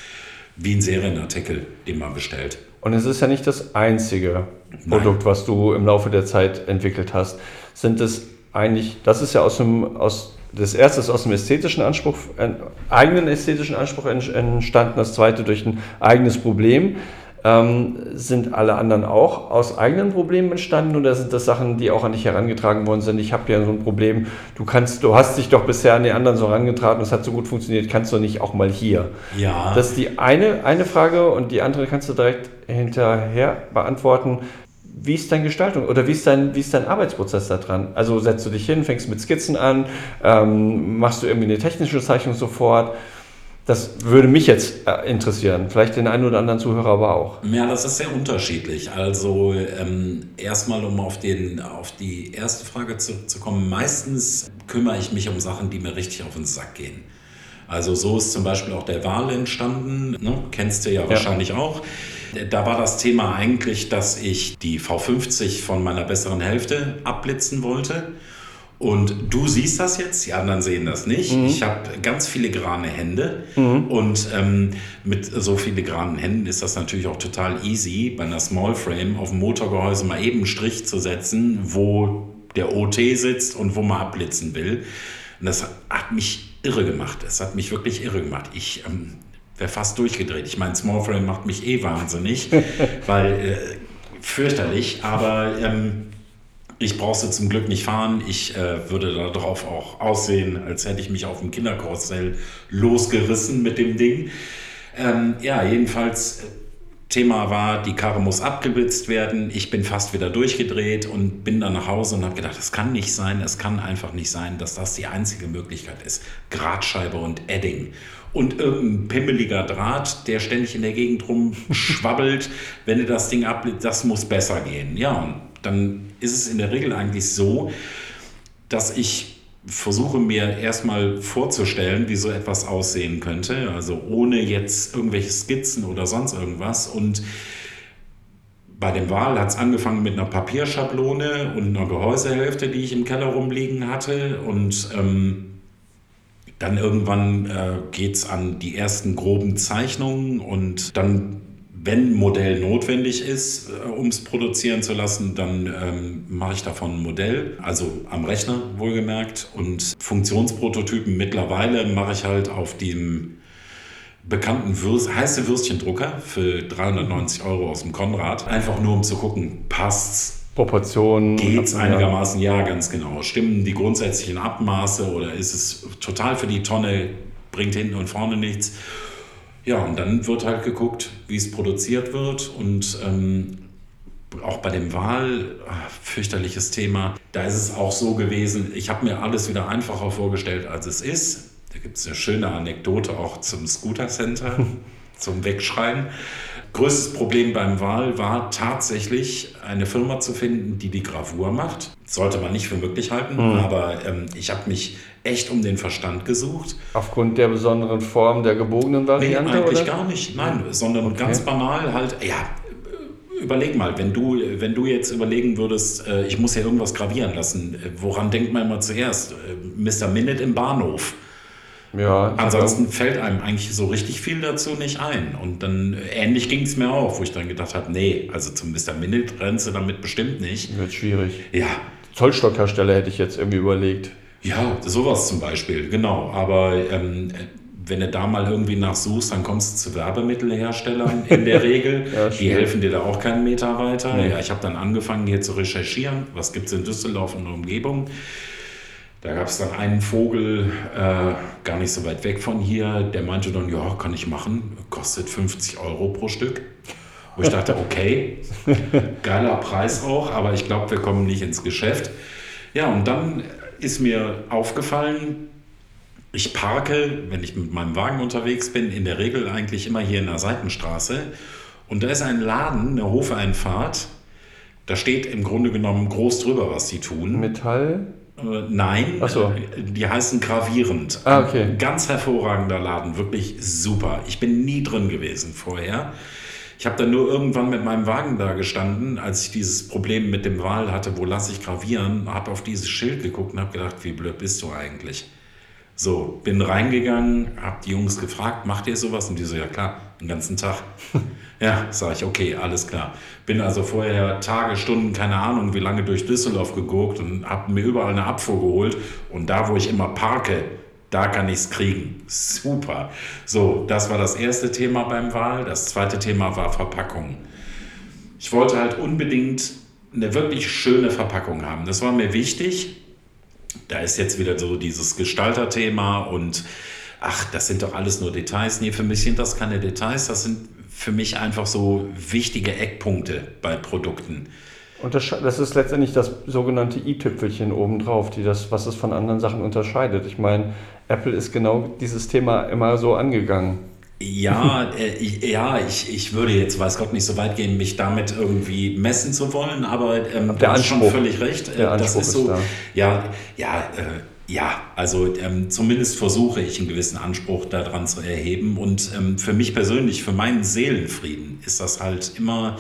wie ein Serienartikel, den man bestellt. Und es ist ja nicht das einzige Produkt, was du im Laufe der Zeit entwickelt hast. Sind es eigentlich, das ist ja aus dem, aus, das erste ist aus dem ästhetischen Anspruch, einen eigenen ästhetischen Anspruch ent- entstanden, das zweite durch ein eigenes Problem. Ähm, sind alle anderen auch aus eigenen Problemen entstanden oder sind das Sachen, die auch an dich herangetragen worden sind? Ich habe ja so ein Problem, du kannst, du hast dich doch bisher an die anderen so herangetragen, es hat so gut funktioniert, kannst du nicht auch mal hier? Ja. Das ist die eine, eine Frage und die andere kannst du direkt hinterher beantworten. Wie ist deine Gestaltung oder wie ist dein, wie ist dein Arbeitsprozess da dran? Also setzt du dich hin, fängst mit Skizzen an, ähm, machst du irgendwie eine technische Zeichnung sofort? Das würde mich jetzt äh, interessieren, vielleicht den einen oder anderen Zuhörer aber auch. Ja, das ist sehr unterschiedlich. Also ähm, erstmal, um auf, den, auf die erste Frage zurückzukommen, meistens kümmere ich mich um Sachen, die mir richtig auf den Sack gehen. Also so ist zum Beispiel auch der Wahl entstanden, ne? kennst du ja, wahrscheinlich auch. Da war das Thema eigentlich, dass ich die V50 von meiner besseren Hälfte abblitzen wollte. Und du siehst das jetzt, die anderen sehen das nicht. Mhm. Ich habe ganz filigrane Hände mhm. und ähm, mit so filigranen Händen ist das natürlich auch total easy, bei einer Small Frame auf dem Motorgehäuse mal eben einen Strich zu setzen, wo der OT sitzt und wo man abblitzen will. Und das hat mich irre gemacht. Es hat mich wirklich irre gemacht. Ich ähm, wäre fast durchgedreht. Ich meine, Small Frame macht mich eh wahnsinnig, weil äh, fürchterlich, aber ähm, ich brauche zum Glück nicht fahren. Ich äh, würde darauf auch aussehen, als hätte ich mich auf dem Kinderkarussell losgerissen mit dem Ding. Ähm, ja, jedenfalls, äh, Thema war, die Karre muss abgeblitzt werden. Ich bin fast wieder durchgedreht und bin dann nach Hause und habe gedacht, das kann nicht sein, es kann einfach nicht sein, dass das die einzige Möglichkeit ist. Gradscheibe und Edding. Und irgendein pimmeliger Draht, der ständig in der Gegend rumschwabbelt, wenn du das Ding abblitzt, das muss besser gehen. Ja, und dann ist es in der Regel eigentlich so, dass ich versuche mir erstmal vorzustellen, wie so etwas aussehen könnte, also ohne jetzt irgendwelche Skizzen oder sonst irgendwas. Und bei dem Wahl hat es angefangen mit einer Papierschablone und einer Gehäusehälfte, die ich im Keller rumliegen hatte. Und ähm, dann irgendwann äh, geht es an die ersten groben Zeichnungen und dann wenn ein Modell notwendig ist, äh, um es produzieren zu lassen, dann ähm, mache ich davon ein Modell, also am Rechner wohlgemerkt. Und Funktionsprototypen mittlerweile mache ich halt auf dem bekannten Würst, heiße Würstchendrucker für 390 Euro aus dem Konrad. Einfach nur um zu gucken, passt's. Proportionen. Geht es einigermaßen? Ja, ganz genau. Stimmen die grundsätzlichen Abmaße oder ist es total für die Tonne, bringt hinten und vorne nichts? Ja, und dann wird halt geguckt, wie es produziert wird und ähm, auch bei dem Wahl, ach, fürchterliches Thema, da ist es auch so gewesen, ich habe mir alles wieder einfacher vorgestellt, als es ist. Da gibt es eine schöne Anekdote auch zum Scooter Center, zum Wegschreien. Größtes Problem beim Wahl war tatsächlich eine Firma zu finden, die die Gravur macht. Sollte man nicht für möglich halten, mhm. aber ähm, ich habe mich echt um den Verstand gesucht. Aufgrund der besonderen Form der gebogenen Variante? Nee, eigentlich oder? gar nicht, nein, sondern okay. ganz banal halt, ja, überleg mal, wenn du, wenn du jetzt überlegen würdest, äh, ich muss ja irgendwas gravieren lassen, äh, woran denkt man immer zuerst? Äh, Mr. Minute im Bahnhof. Ja, Ansonsten fällt einem eigentlich so richtig viel dazu nicht ein. Und dann ähnlich ging es mir auch, wo ich dann gedacht habe, nee, also zum Mr. Minute rennst du damit bestimmt nicht. Wird schwierig. Ja. Zollstockhersteller hätte ich jetzt irgendwie überlegt. Ja, sowas zum Beispiel, genau. Aber ähm, wenn du da mal irgendwie nachsuchst, dann kommst du zu Werbemittelherstellern in der Regel. ja, die helfen dir da auch keinen Meter weiter. Nee. Ja, ich habe dann angefangen hier zu recherchieren, was gibt es in Düsseldorf und der Umgebung. Da gab es dann einen Vogel, äh, gar nicht so weit weg von hier, der meinte dann, ja, kann ich machen, kostet 50 Euro pro Stück. Wo ich dachte, okay, geiler Preis auch, aber ich glaube, wir kommen nicht ins Geschäft. Ja, und dann ist mir aufgefallen, ich parke, wenn ich mit meinem Wagen unterwegs bin, in der Regel eigentlich immer hier in der Seitenstraße. Und da ist ein Laden, eine Hofeinfahrt. Da steht im Grunde genommen groß drüber, was sie tun. Metall? Äh, nein, so. die heißen gravierend. Ah, okay. Ganz hervorragender Laden, wirklich super. Ich bin nie drin gewesen vorher. Ich habe dann nur irgendwann mit meinem Wagen da gestanden, als ich dieses Problem mit dem Wal hatte, wo lasse ich gravieren, habe auf dieses Schild geguckt und habe gedacht, wie blöd bist du eigentlich? So, bin reingegangen, habe die Jungs gefragt, macht ihr sowas? Und die so, ja klar, den ganzen Tag. ja, sage ich, okay, alles klar. Bin also vorher Tage, Stunden, keine Ahnung, wie lange durch Düsseldorf gegurkt und habe mir überall eine Abfuhr geholt. Und da, wo ich immer parke, da kann ich es kriegen. Super. So, das war das erste Thema beim Wahl. Das zweite Thema war Verpackung. Ich wollte halt unbedingt eine wirklich schöne Verpackung haben. Das war mir wichtig. Da ist jetzt wieder so dieses Gestalterthema und ach, das sind doch alles nur Details. Nee, für mich sind das keine Details, das sind für mich einfach so wichtige Eckpunkte bei Produkten. Und das, das ist letztendlich das sogenannte i-Tüpfelchen obendrauf, die das, was es von anderen Sachen unterscheidet. Ich meine, Apple ist genau dieses Thema immer so angegangen. Ja, äh, ich, ja ich, ich würde jetzt, weiß Gott, nicht so weit gehen, mich damit irgendwie messen zu wollen, aber ähm, du hast schon völlig recht. Der das ist so, ist ja, ja, äh, ja, also ähm, zumindest versuche ich einen gewissen Anspruch daran zu erheben. Und ähm, für mich persönlich, für meinen Seelenfrieden ist das halt immer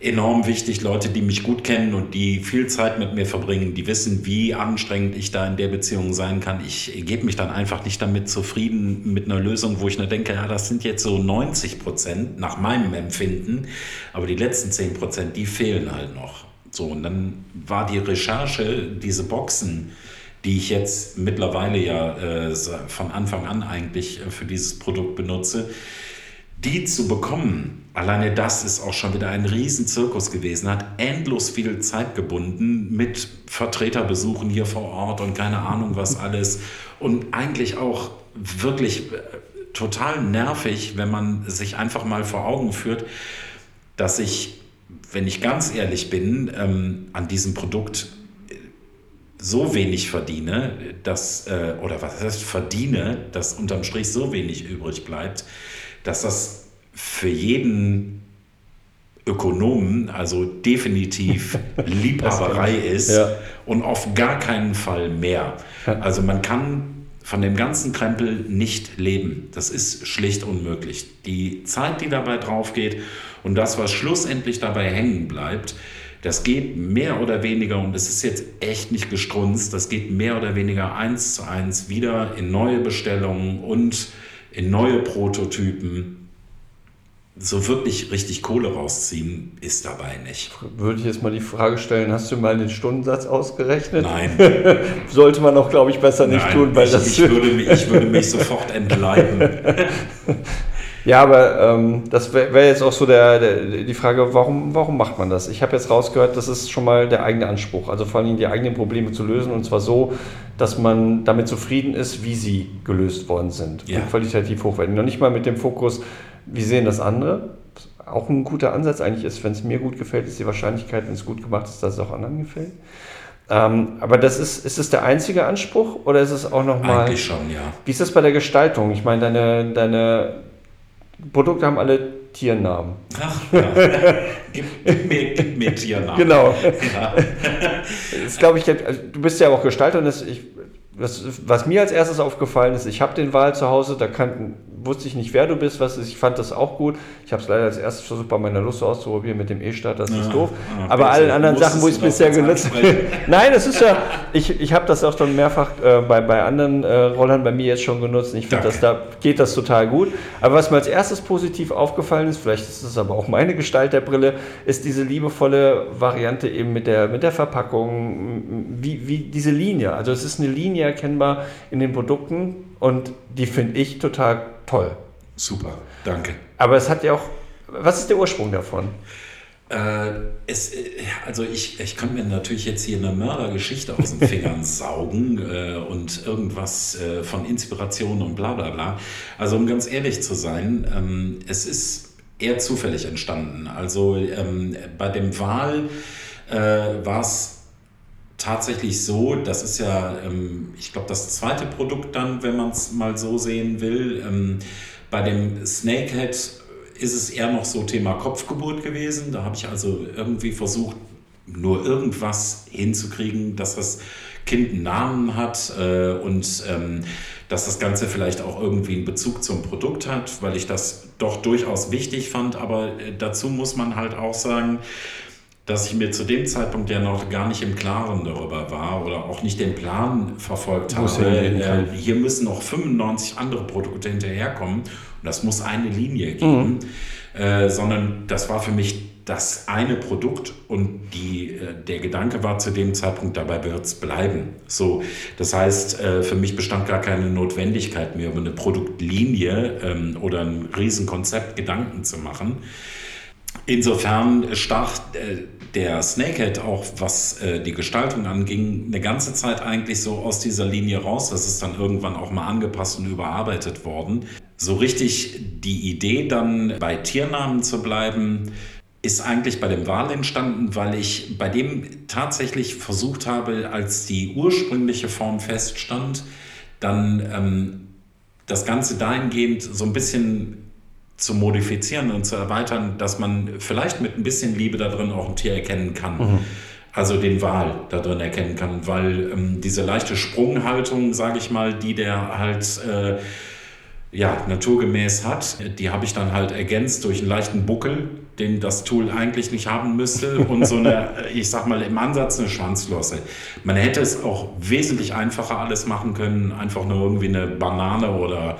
enorm wichtig. Leute, die mich gut kennen und die viel Zeit mit mir verbringen, die wissen, wie anstrengend ich da in der Beziehung sein kann. Ich gebe mich dann einfach nicht damit zufrieden mit einer Lösung, wo ich nur denke, ja, das sind jetzt so 90 Prozent nach meinem Empfinden, aber die letzten 10 Prozent, die fehlen halt noch. So, und dann war die Recherche, diese Boxen, die ich jetzt mittlerweile ja äh, von Anfang an eigentlich äh, für dieses Produkt benutze, die zu bekommen, alleine das ist auch schon wieder ein Riesenzirkus gewesen, hat endlos viel Zeit gebunden mit Vertreterbesuchen hier vor Ort und keine Ahnung was alles. Und eigentlich auch wirklich äh, total nervig, wenn man sich einfach mal vor Augen führt, dass ich, wenn ich ganz ehrlich bin, ähm, an diesem Produkt so wenig verdiene, dass, äh, oder was heißt verdiene, dass unterm Strich so wenig übrig bleibt, dass das für jeden Ökonomen also definitiv Liebhaberei ist ja. und auf gar keinen Fall mehr. Also man kann von dem ganzen Krempel nicht leben. Das ist schlicht unmöglich. Die Zeit, die dabei drauf geht und das, was schlussendlich dabei hängen bleibt, das geht mehr oder weniger, und es ist jetzt echt nicht gestrunzt, das geht mehr oder weniger eins zu eins wieder in neue Bestellungen und in neue Prototypen. So wirklich richtig Kohle rausziehen ist dabei nicht. Würde ich jetzt mal die Frage stellen, hast du mal den Stundensatz ausgerechnet? Nein. Sollte man auch, glaube ich, besser nicht Nein, tun, weil ich, das. Ich würde, ich würde mich sofort entleiden. Ja, aber ähm, das wäre wär jetzt auch so der, der, die Frage, warum, warum macht man das? Ich habe jetzt rausgehört, das ist schon mal der eigene Anspruch, also vor allem die eigenen Probleme zu lösen und zwar so, dass man damit zufrieden ist, wie sie gelöst worden sind ja. und qualitativ hochwertig. Noch nicht mal mit dem Fokus, wie sehen das andere? Auch ein guter Ansatz eigentlich ist, wenn es mir gut gefällt, ist die Wahrscheinlichkeit, wenn es gut gemacht ist, dass es auch anderen gefällt. Ähm, aber das ist, ist es der einzige Anspruch oder ist es auch nochmal. Eigentlich schon, ja. Wie ist das bei der Gestaltung? Ich meine, deine, deine Produkte haben alle Tiernamen. Ach, ja. gib, gib, mir, gib mir Tiernamen. Genau. Ja. das glaube ich, also, du bist ja auch Gestalter und das, ich, was, was, mir als erstes aufgefallen ist, ich habe den Wahl zu Hause, da kann, wusste ich nicht, wer du bist, was ist. Ich fand das auch gut. Ich habe es leider als erstes versucht, bei meiner Lust auszuprobieren mit dem E-Start, das ja, ist doof. Ja, Aber allen anderen Sachen, wo ich es bisher genutzt habe. Nein, es ist ja, ich, ich habe das auch schon mehrfach äh, bei, bei anderen äh, Rollern bei mir jetzt schon genutzt. Ich finde, da geht das total gut. Aber was mir als erstes positiv aufgefallen ist, vielleicht ist es aber auch meine Gestalt der Brille, ist diese liebevolle Variante eben mit der, mit der Verpackung, wie, wie diese Linie. Also es ist eine Linie erkennbar in den Produkten und die finde ich total toll. Super, danke. Aber es hat ja auch, was ist der Ursprung davon? Äh, es, äh, also ich, ich kann mir natürlich jetzt hier eine Mördergeschichte aus den Fingern saugen äh, und irgendwas äh, von Inspiration und bla bla bla. Also um ganz ehrlich zu sein, ähm, es ist eher zufällig entstanden. Also ähm, bei dem Wahl äh, war es tatsächlich so, das ist ja, ähm, ich glaube, das zweite Produkt dann, wenn man es mal so sehen will. Ähm, bei dem Snakehead ist es eher noch so Thema Kopfgeburt gewesen. Da habe ich also irgendwie versucht, nur irgendwas hinzukriegen, dass das Kind einen Namen hat äh, und ähm, dass das Ganze vielleicht auch irgendwie einen Bezug zum Produkt hat, weil ich das doch durchaus wichtig fand. Aber äh, dazu muss man halt auch sagen, dass ich mir zu dem Zeitpunkt ja noch gar nicht im Klaren darüber war oder auch nicht den Plan verfolgt habe. Äh, hier müssen noch 95 andere Produkte hinterherkommen und das muss eine Linie geben, mhm. äh, sondern das war für mich das eine Produkt und die, äh, der Gedanke war zu dem Zeitpunkt, dabei wird es bleiben. So, das heißt, äh, für mich bestand gar keine Notwendigkeit mehr, über eine Produktlinie ähm, oder ein Riesenkonzept Gedanken zu machen. Insofern stach äh, der Snakehead auch, was äh, die Gestaltung anging, eine ganze Zeit eigentlich so aus dieser Linie raus. Das ist dann irgendwann auch mal angepasst und überarbeitet worden. So richtig die Idee dann bei Tiernamen zu bleiben, ist eigentlich bei dem Wal entstanden, weil ich bei dem tatsächlich versucht habe, als die ursprüngliche Form feststand, dann ähm, das Ganze dahingehend so ein bisschen zu modifizieren und zu erweitern, dass man vielleicht mit ein bisschen Liebe da drin auch ein Tier erkennen kann. Mhm. Also den Wal da drin erkennen kann, weil ähm, diese leichte Sprunghaltung, sage ich mal, die der halt äh, ja, naturgemäß hat, die habe ich dann halt ergänzt durch einen leichten Buckel, den das Tool eigentlich nicht haben müsste und so eine, ich sag mal, im Ansatz eine Schwanzflosse. Man hätte es auch wesentlich einfacher alles machen können, einfach nur irgendwie eine Banane oder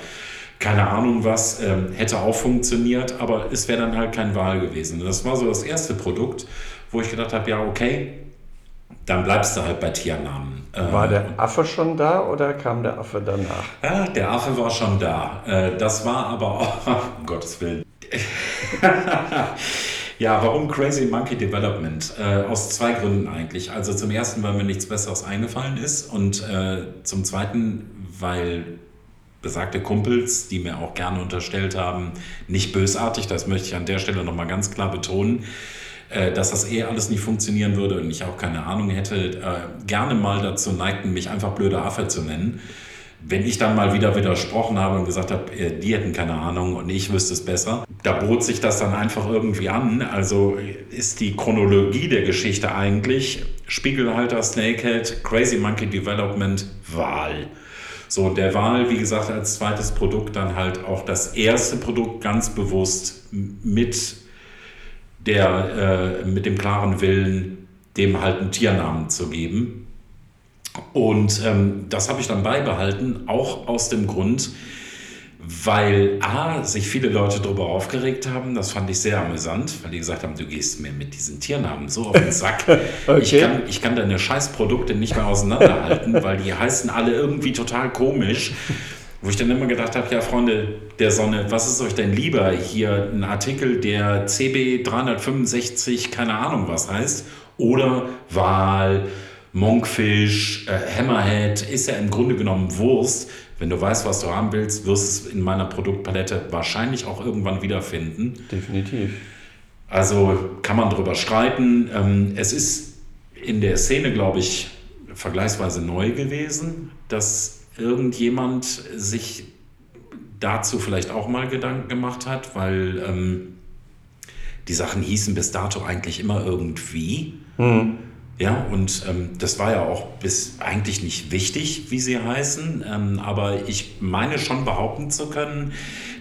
keine Ahnung was, ähm, hätte auch funktioniert, aber es wäre dann halt kein Wahl gewesen. Das war so das erste Produkt, wo ich gedacht habe, ja, okay, dann bleibst du halt bei Tiernamen. Äh, war der Affe schon da oder kam der Affe danach? Ja, der Affe war schon da. Äh, das war aber auch, um Gottes Willen. ja, warum Crazy Monkey Development? Äh, aus zwei Gründen eigentlich. Also zum ersten, weil mir nichts Besseres eingefallen ist und zum zweiten, weil besagte Kumpels, die mir auch gerne unterstellt haben, nicht bösartig, das möchte ich an der Stelle nochmal ganz klar betonen, äh, dass das eh alles nicht funktionieren würde und ich auch keine Ahnung hätte, äh, gerne mal dazu neigten, mich einfach blöder Affe zu nennen. Wenn ich dann mal wieder widersprochen habe und gesagt habe, äh, die hätten keine Ahnung und ich wüsste es besser, da bot sich das dann einfach irgendwie an. Also ist die Chronologie der Geschichte eigentlich Spiegelhalter, Snakehead, Crazy Monkey Development, Wahl. So, der Wahl, wie gesagt, als zweites Produkt dann halt auch das erste Produkt ganz bewusst mit der, äh, mit dem klaren Willen, dem halt einen Tiernamen zu geben. Und ähm, das habe ich dann beibehalten, auch aus dem Grund, weil A, sich viele Leute darüber aufgeregt haben, das fand ich sehr amüsant, weil die gesagt haben, du gehst mir mit diesen Tiernamen so auf den Sack. okay. ich, kann, ich kann deine Scheißprodukte nicht mehr auseinanderhalten, weil die heißen alle irgendwie total komisch. Wo ich dann immer gedacht habe, ja Freunde der Sonne, was ist euch denn lieber? Hier ein Artikel, der CB 365, keine Ahnung was heißt, oder Wal, Monkfish, äh, Hammerhead, ist ja im Grunde genommen Wurst. Wenn du weißt, was du haben willst, wirst du es in meiner Produktpalette wahrscheinlich auch irgendwann wiederfinden. Definitiv. Also kann man darüber streiten. Ähm, es ist in der Szene, glaube ich, vergleichsweise neu gewesen, dass irgendjemand sich dazu vielleicht auch mal Gedanken gemacht hat, weil ähm, die Sachen hießen bis dato eigentlich immer irgendwie. Mhm. Ja, und ähm, das war ja auch bis eigentlich nicht wichtig, wie sie heißen, ähm, aber ich meine schon behaupten zu können,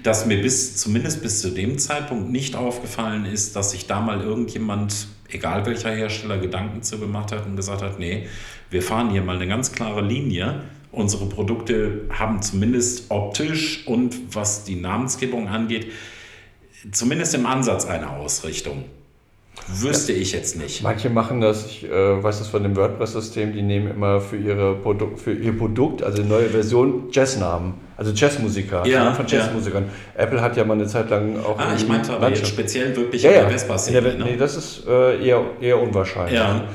dass mir bis zumindest bis zu dem Zeitpunkt nicht aufgefallen ist, dass sich da mal irgendjemand, egal welcher Hersteller, Gedanken zu gemacht hat und gesagt hat, nee, wir fahren hier mal eine ganz klare Linie. Unsere Produkte haben zumindest optisch und was die Namensgebung angeht, zumindest im Ansatz eine Ausrichtung. Wüsste ich jetzt nicht. Manche machen das, ich äh, weiß das von dem WordPress-System, die nehmen immer für, ihre Produ für ihr Produkt, also eine neue Version, Jazznamen. Also Jazzmusiker, ja, von Jazzmusikern. Ja. Apple hat ja mal eine Zeit lang auch. Ah, ich meinte aber speziell wirklich ja, der Vespa-Szene. Ne? Nee, das ist äh, eher, eher unwahrscheinlich. Ja.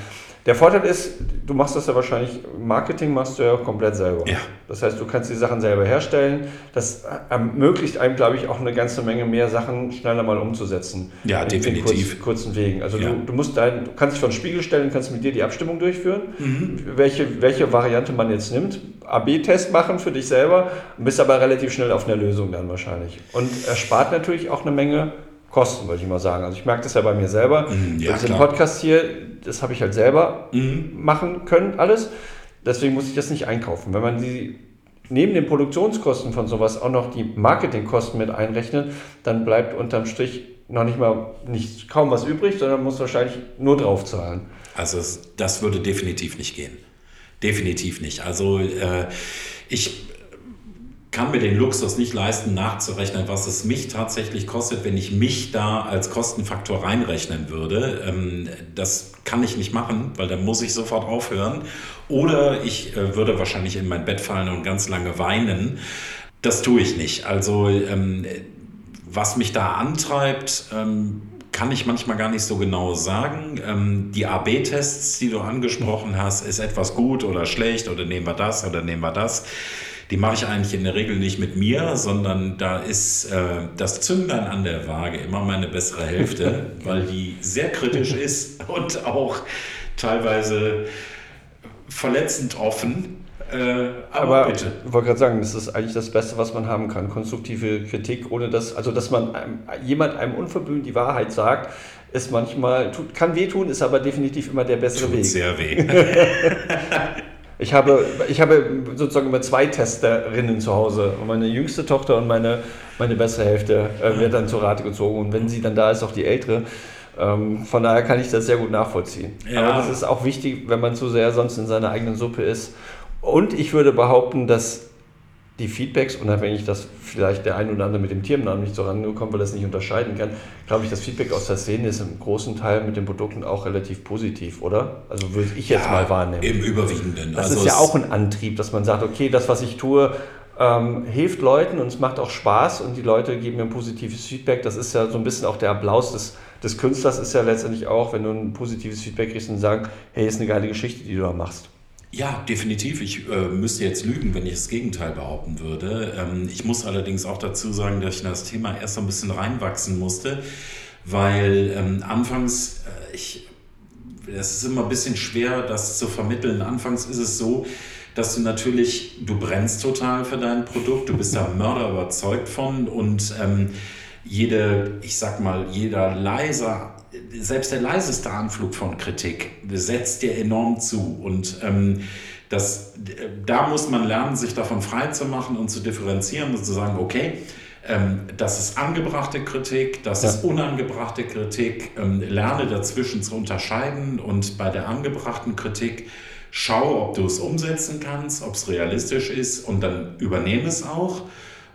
Der Vorteil ist, du machst das ja wahrscheinlich, Marketing machst du ja komplett selber. Ja. Das heißt, du kannst die Sachen selber herstellen. Das ermöglicht einem, glaube ich, auch eine ganze Menge mehr Sachen schneller mal umzusetzen. Ja, definitiv. Kurz, kurzen Wegen. Also ja. du, du, musst dein, du kannst dich vor den Spiegel stellen, kannst mit dir die Abstimmung durchführen, mhm. welche, welche Variante man jetzt nimmt. AB-Test machen für dich selber, bist aber relativ schnell auf einer Lösung dann wahrscheinlich. Und erspart natürlich auch eine Menge Kosten, würde ich mal sagen. Also ich merke das ja bei mir selber. Mhm, ja, den Podcast hier, das habe ich halt selber mhm. machen können, alles. Deswegen muss ich das nicht einkaufen. Wenn man die neben den Produktionskosten von sowas auch noch die Marketingkosten mit einrechnet, dann bleibt unterm Strich noch nicht mal nicht kaum was übrig, sondern muss wahrscheinlich nur drauf zahlen. Also das würde definitiv nicht gehen. Definitiv nicht. Also äh, ich kann mir den Luxus nicht leisten, nachzurechnen, was es mich tatsächlich kostet, wenn ich mich da als Kostenfaktor reinrechnen würde. Ähm, das kann ich nicht machen, weil dann muss ich sofort aufhören. Oder ich äh, würde wahrscheinlich in mein Bett fallen und ganz lange weinen. Das tue ich nicht. Also ähm, was mich da antreibt, ähm, kann ich manchmal gar nicht so genau sagen. die AB-Tests, die du angesprochen hast, ist etwas gut oder schlecht oder nehmen wir das oder nehmen wir das die mache ich eigentlich in der Regel nicht mit mir, sondern da ist äh, das Zünglein an der Waage immer meine bessere Hälfte, weil die sehr kritisch ist und auch teilweise verletzend offen. Äh, aber, aber, bitte. Ich wollte gerade sagen, das ist eigentlich das Beste, was man haben kann. Konstruktive Kritik, ohne dass, also dass man einem, jemand einem unverblümt die Wahrheit sagt, ist manchmal, tut, kann wehtun, ist aber definitiv immer der bessere Tut Weg. sehr weh. Ich habe, ich habe sozusagen immer zwei Testerinnen zu Hause. Und meine jüngste Tochter und meine, meine bessere Hälfte äh, wird dann zur Rate gezogen. Und wenn sie dann da ist, auch die ältere. Ähm, von daher kann ich das sehr gut nachvollziehen. Ja. Aber das ist auch wichtig, wenn man zu sehr sonst in seiner eigenen Suppe ist. Und ich würde behaupten, dass die Feedbacks, unabhängig, dass vielleicht der ein oder andere mit dem Tiernamen nicht so rangekommen, weil er es nicht unterscheiden kann, glaube ich, das Feedback aus der Szene ist im großen Teil mit den Produkten auch relativ positiv, oder? Also würde ich jetzt ja, mal wahrnehmen. Im Überwiegenden. Das also ist ja auch ein Antrieb, dass man sagt, okay, das, was ich tue, ähm, hilft Leuten und es macht auch Spaß und die Leute geben mir ein positives Feedback. Das ist ja so ein bisschen auch der Applaus des, des Künstlers, ist ja letztendlich auch, wenn du ein positives Feedback kriegst und sagst, hey, ist eine geile Geschichte, die du da machst. Ja, definitiv. Ich äh, müsste jetzt lügen, wenn ich das Gegenteil behaupten würde. Ähm, ich muss allerdings auch dazu sagen, dass ich in das Thema erst ein bisschen reinwachsen musste, weil ähm, anfangs, äh, ich, es ist immer ein bisschen schwer, das zu vermitteln. Anfangs ist es so, dass du natürlich, du brennst total für dein Produkt, du bist da Mörder überzeugt von und ähm, jede, ich sag mal, jeder leiser selbst der leiseste Anflug von Kritik setzt dir enorm zu. Und ähm, das, da muss man lernen, sich davon frei zu machen und zu differenzieren und zu sagen, okay, ähm, das ist angebrachte Kritik, das ja. ist unangebrachte Kritik, ähm, lerne dazwischen zu unterscheiden und bei der angebrachten Kritik schau, ob du es umsetzen kannst, ob es realistisch ist und dann übernehme es auch.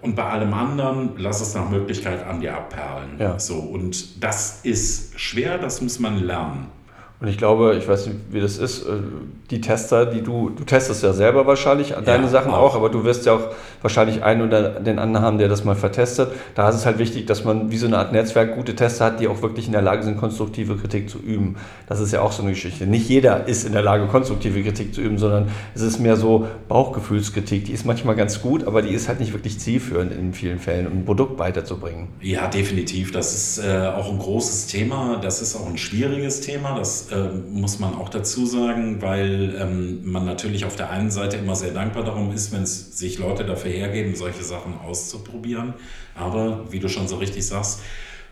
Und bei allem anderen lass es nach Möglichkeit an dir abperlen. Ja. So, und das ist schwer, das muss man lernen. Und ich glaube, ich weiß nicht, wie das ist, äh, die Tester, die du, du testest ja selber wahrscheinlich deine ja, Sachen auch. auch. aber du wirst ja auch wahrscheinlich einen oder den anderen haben, der das mal vertestet. Da ist es halt wichtig, dass man wie so eine Art Netzwerk gute Tester hat, die auch wirklich in der Lage sind, konstruktive Kritik zu üben. Das ist ja auch so eine Geschichte. Nicht jeder ist in der Lage, konstruktive Kritik zu üben, sondern es ist mehr so Bauchgefühlskritik. Die ist manchmal ganz gut, aber die ist halt nicht wirklich zielführend in vielen Fällen, um ein Produkt weiterzubringen. Ja, definitiv. Das ist äh, auch ein großes Thema. Das ist auch ein schwieriges Thema. Das äh, muss man auch dazu sagen, weil ähm, man natürlich auf der einen Seite immer sehr dankbar darum ist, wenn sich Leute dafür hergeben, solche Sachen auszuprobieren. Aber wie du schon so richtig sagst,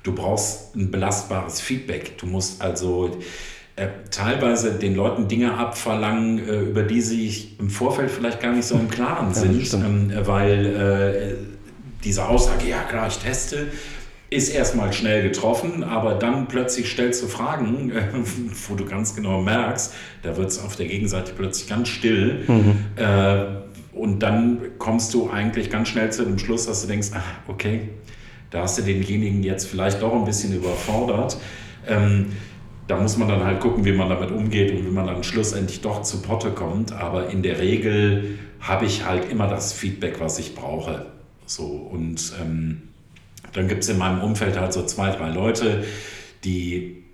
du brauchst ein belastbares Feedback. Du musst also äh, teilweise den Leuten Dinge abverlangen, äh, über die sie im Vorfeld vielleicht gar nicht so im Klaren sind, ja, ähm, weil äh, diese Aussage, ja klar, ich teste, ist erstmal schnell getroffen, aber dann plötzlich stellst du Fragen, äh, wo du ganz genau merkst, da wird es auf der Gegenseite plötzlich ganz still. Mhm. Äh, und dann kommst du eigentlich ganz schnell zu dem Schluss, dass du denkst, ach, okay, da hast du denjenigen jetzt vielleicht doch ein bisschen überfordert. Ähm, da muss man dann halt gucken, wie man damit umgeht und wie man dann schlussendlich doch zu Potte kommt. Aber in der Regel habe ich halt immer das Feedback, was ich brauche. So und ähm, dann gibt es in meinem Umfeld halt so zwei, drei Leute, die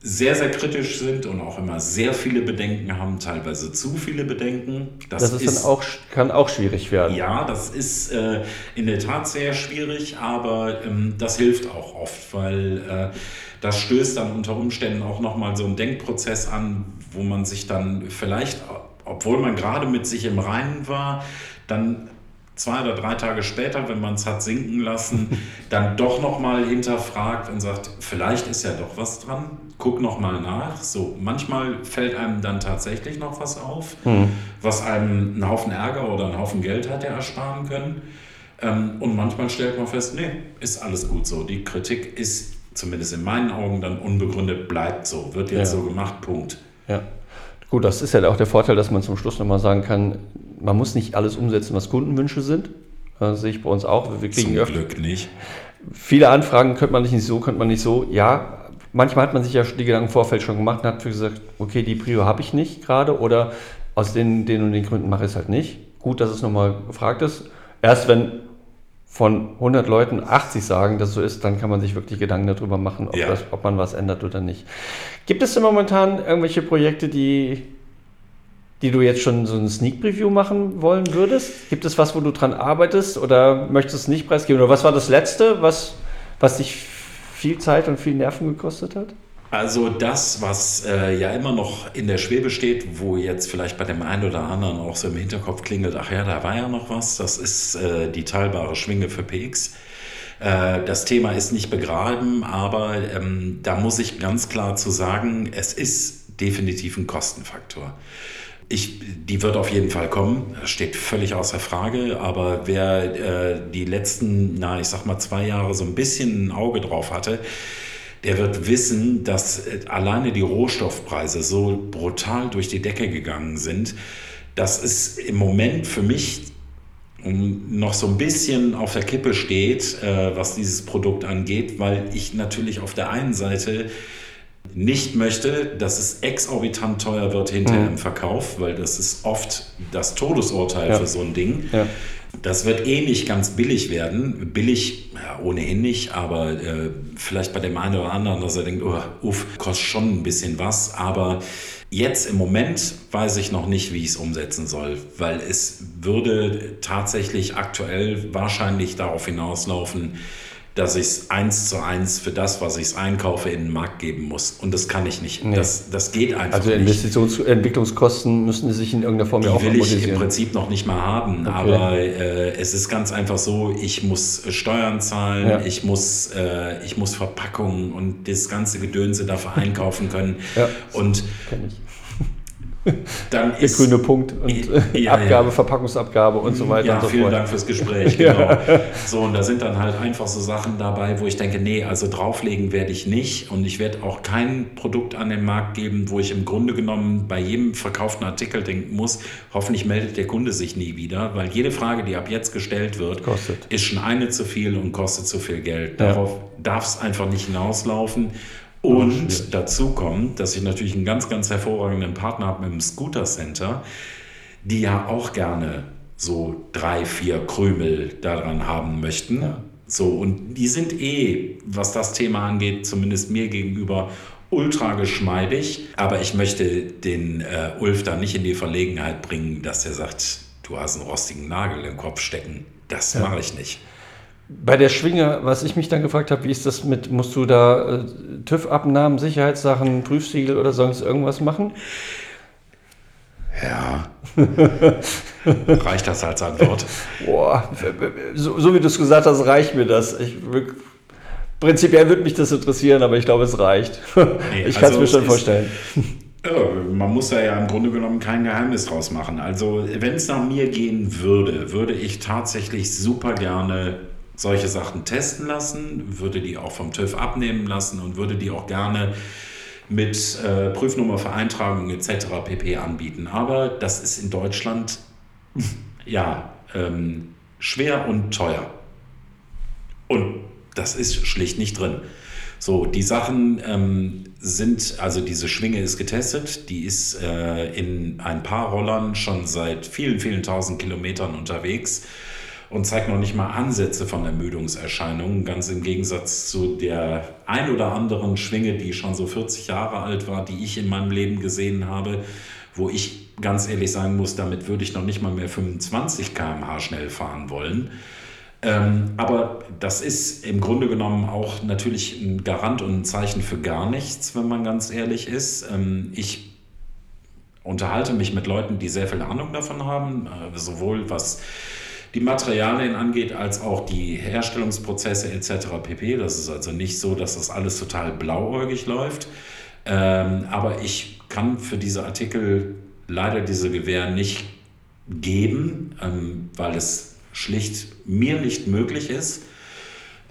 sehr, sehr kritisch sind und auch immer sehr viele Bedenken haben, teilweise zu viele Bedenken. Das, das ist, auch, kann auch schwierig werden. Ja, das ist äh, in der Tat sehr schwierig, aber ähm, das hilft auch oft, weil äh, das stößt dann unter Umständen auch nochmal so einen Denkprozess an, wo man sich dann vielleicht, obwohl man gerade mit sich im Reinen war, dann zwei oder drei Tage später, wenn man es hat sinken lassen, dann doch nochmal hinterfragt und sagt, vielleicht ist ja doch was dran, guck nochmal nach. So, manchmal fällt einem dann tatsächlich noch was auf, mhm. was einem einen Haufen Ärger oder einen Haufen Geld hätte ersparen können. Ähm, und manchmal stellt man fest, nee, ist alles gut so. Die Kritik ist zumindest in meinen Augen dann unbegründet, bleibt so, wird jetzt ja. so gemacht, Punkt. Ja. Gut, das ist ja auch der Vorteil, dass man zum Schluss nochmal sagen kann, man muss nicht alles umsetzen, was Kundenwünsche sind. Das sehe ich bei uns auch. Wir kriegen Zum öfter, Glück nicht. Viele Anfragen könnte man nicht so, könnte man nicht so. Ja, manchmal hat man sich ja die Gedanken im Vorfeld schon gemacht und hat gesagt, okay, die Prio habe ich nicht gerade oder aus den, den und den Gründen mache ich es halt nicht. Gut, dass es nochmal gefragt ist. Erst wenn von 100 Leuten 80 sagen, dass so ist, dann kann man sich wirklich Gedanken darüber machen, ob, ja. das, ob man was ändert oder nicht. Gibt es denn momentan irgendwelche Projekte, die die du jetzt schon so ein Sneak Preview machen wollen würdest? Gibt es was, wo du dran arbeitest oder möchtest du es nicht preisgeben? Oder was war das letzte, was, was dich viel Zeit und viel Nerven gekostet hat? Also das, was äh, ja immer noch in der Schwebe steht, wo jetzt vielleicht bei dem einen oder anderen auch so im Hinterkopf klingelt, ach ja, da war ja noch was, das ist äh, die teilbare Schwinge für PX. Äh, das Thema ist nicht begraben, aber ähm, da muss ich ganz klar zu sagen, es ist definitiv ein Kostenfaktor Ich, die wird auf jeden Fall kommen, das steht völlig außer Frage. Aber wer äh, die letzten, na, ich sag mal, zwei Jahre so ein bisschen ein Auge drauf hatte, der wird wissen, dass äh, alleine die Rohstoffpreise so brutal durch die Decke gegangen sind, dass es im Moment für mich noch so ein bisschen auf der Kippe steht, äh, was dieses Produkt angeht, weil ich natürlich auf der einen Seite nicht möchte, dass es exorbitant teuer wird hinterher mhm. im Verkauf, weil das ist oft das Todesurteil ja. für so ein Ding. Ja. Das wird eh nicht ganz billig werden. Billig, ja, ohnehin nicht, aber äh, vielleicht bei dem einen oder anderen, dass er denkt, oh, uff, kostet schon ein bisschen was. Aber jetzt im Moment weiß ich noch nicht, wie ich es umsetzen soll, weil es würde tatsächlich aktuell wahrscheinlich darauf hinauslaufen, dass ich es eins zu eins für das, was ich einkaufe, in den Markt geben muss. Und das kann ich nicht. Nee. Das, das geht einfach also nicht. Also Investitionsentwicklungskosten müssen sich in irgendeiner Form Die ja auch will ich im Prinzip noch nicht mal haben. Okay. Aber äh, es ist ganz einfach so, ich muss Steuern zahlen, ja. ich, muss, äh, ich muss Verpackungen und das ganze Gedönse dafür einkaufen können. Ja, und dann der ist, grüne Punkt und ja, Abgabe, ja. Verpackungsabgabe und so weiter. Ja, und so vielen fort. Dank fürs Gespräch. Genau. ja. So, und da sind dann halt einfach so Sachen dabei, wo ich denke, nee, also drauflegen werde ich nicht und ich werde auch kein Produkt an den Markt geben, wo ich im Grunde genommen bei jedem verkauften Artikel denken muss, hoffentlich meldet der Kunde sich nie wieder, weil jede Frage, die ab jetzt gestellt wird, kostet. ist schon eine zu viel und kostet zu viel Geld. Darauf darf es einfach nicht hinauslaufen. Und dazu kommt, dass ich natürlich einen ganz, ganz hervorragenden Partner habe mit dem Scooter Center, die ja auch gerne so drei, vier Krümel daran haben möchten. Ja. So, und die sind eh, was das Thema angeht, zumindest mir gegenüber, ultra geschmeidig. Aber ich möchte den äh, Ulf da nicht in die Verlegenheit bringen, dass er sagt, du hast einen rostigen Nagel im Kopf stecken. Das ja. mache ich nicht. Bei der Schwinge, was ich mich dann gefragt habe, wie ist das mit, musst du da äh, TÜV-Abnahmen, Sicherheitssachen, Prüfsiegel oder sonst irgendwas machen? Ja. reicht das als Antwort? Boah, so, so wie du es gesagt hast, reicht mir das. Ich, prinzipiell würde mich das interessieren, aber ich glaube, es reicht. Nee, ich kann also es mir schon vorstellen. Ja, man muss da ja im Grunde genommen kein Geheimnis draus machen. Also, wenn es nach mir gehen würde, würde ich tatsächlich super gerne solche Sachen testen lassen, würde die auch vom TÜV abnehmen lassen und würde die auch gerne mit äh, Prüfnummer für Eintragung etc. pp. anbieten. Aber das ist in Deutschland ja ähm, schwer und teuer. Und das ist schlicht nicht drin. So, die Sachen ähm, sind, also diese Schwinge ist getestet, die ist äh, in ein paar Rollern schon seit vielen, vielen tausend Kilometern unterwegs und zeigt noch nicht mal Ansätze von Ermüdungserscheinungen, ganz im Gegensatz zu der ein oder anderen Schwinge, die schon so 40 Jahre alt war, die ich in meinem Leben gesehen habe, wo ich ganz ehrlich sein muss, damit würde ich noch nicht mal mehr 25 km/h schnell fahren wollen. Ähm, aber das ist im Grunde genommen auch natürlich ein Garant und ein Zeichen für gar nichts, wenn man ganz ehrlich ist. Ähm, ich unterhalte mich mit Leuten, die sehr viel Ahnung davon haben, äh, sowohl was die Materialien angeht, als auch die Herstellungsprozesse etc. pp. Das ist also nicht so, dass das alles total blauäugig läuft. Ähm, aber ich kann für diese Artikel leider diese Gewähr nicht geben, ähm, weil es schlicht mir nicht möglich ist.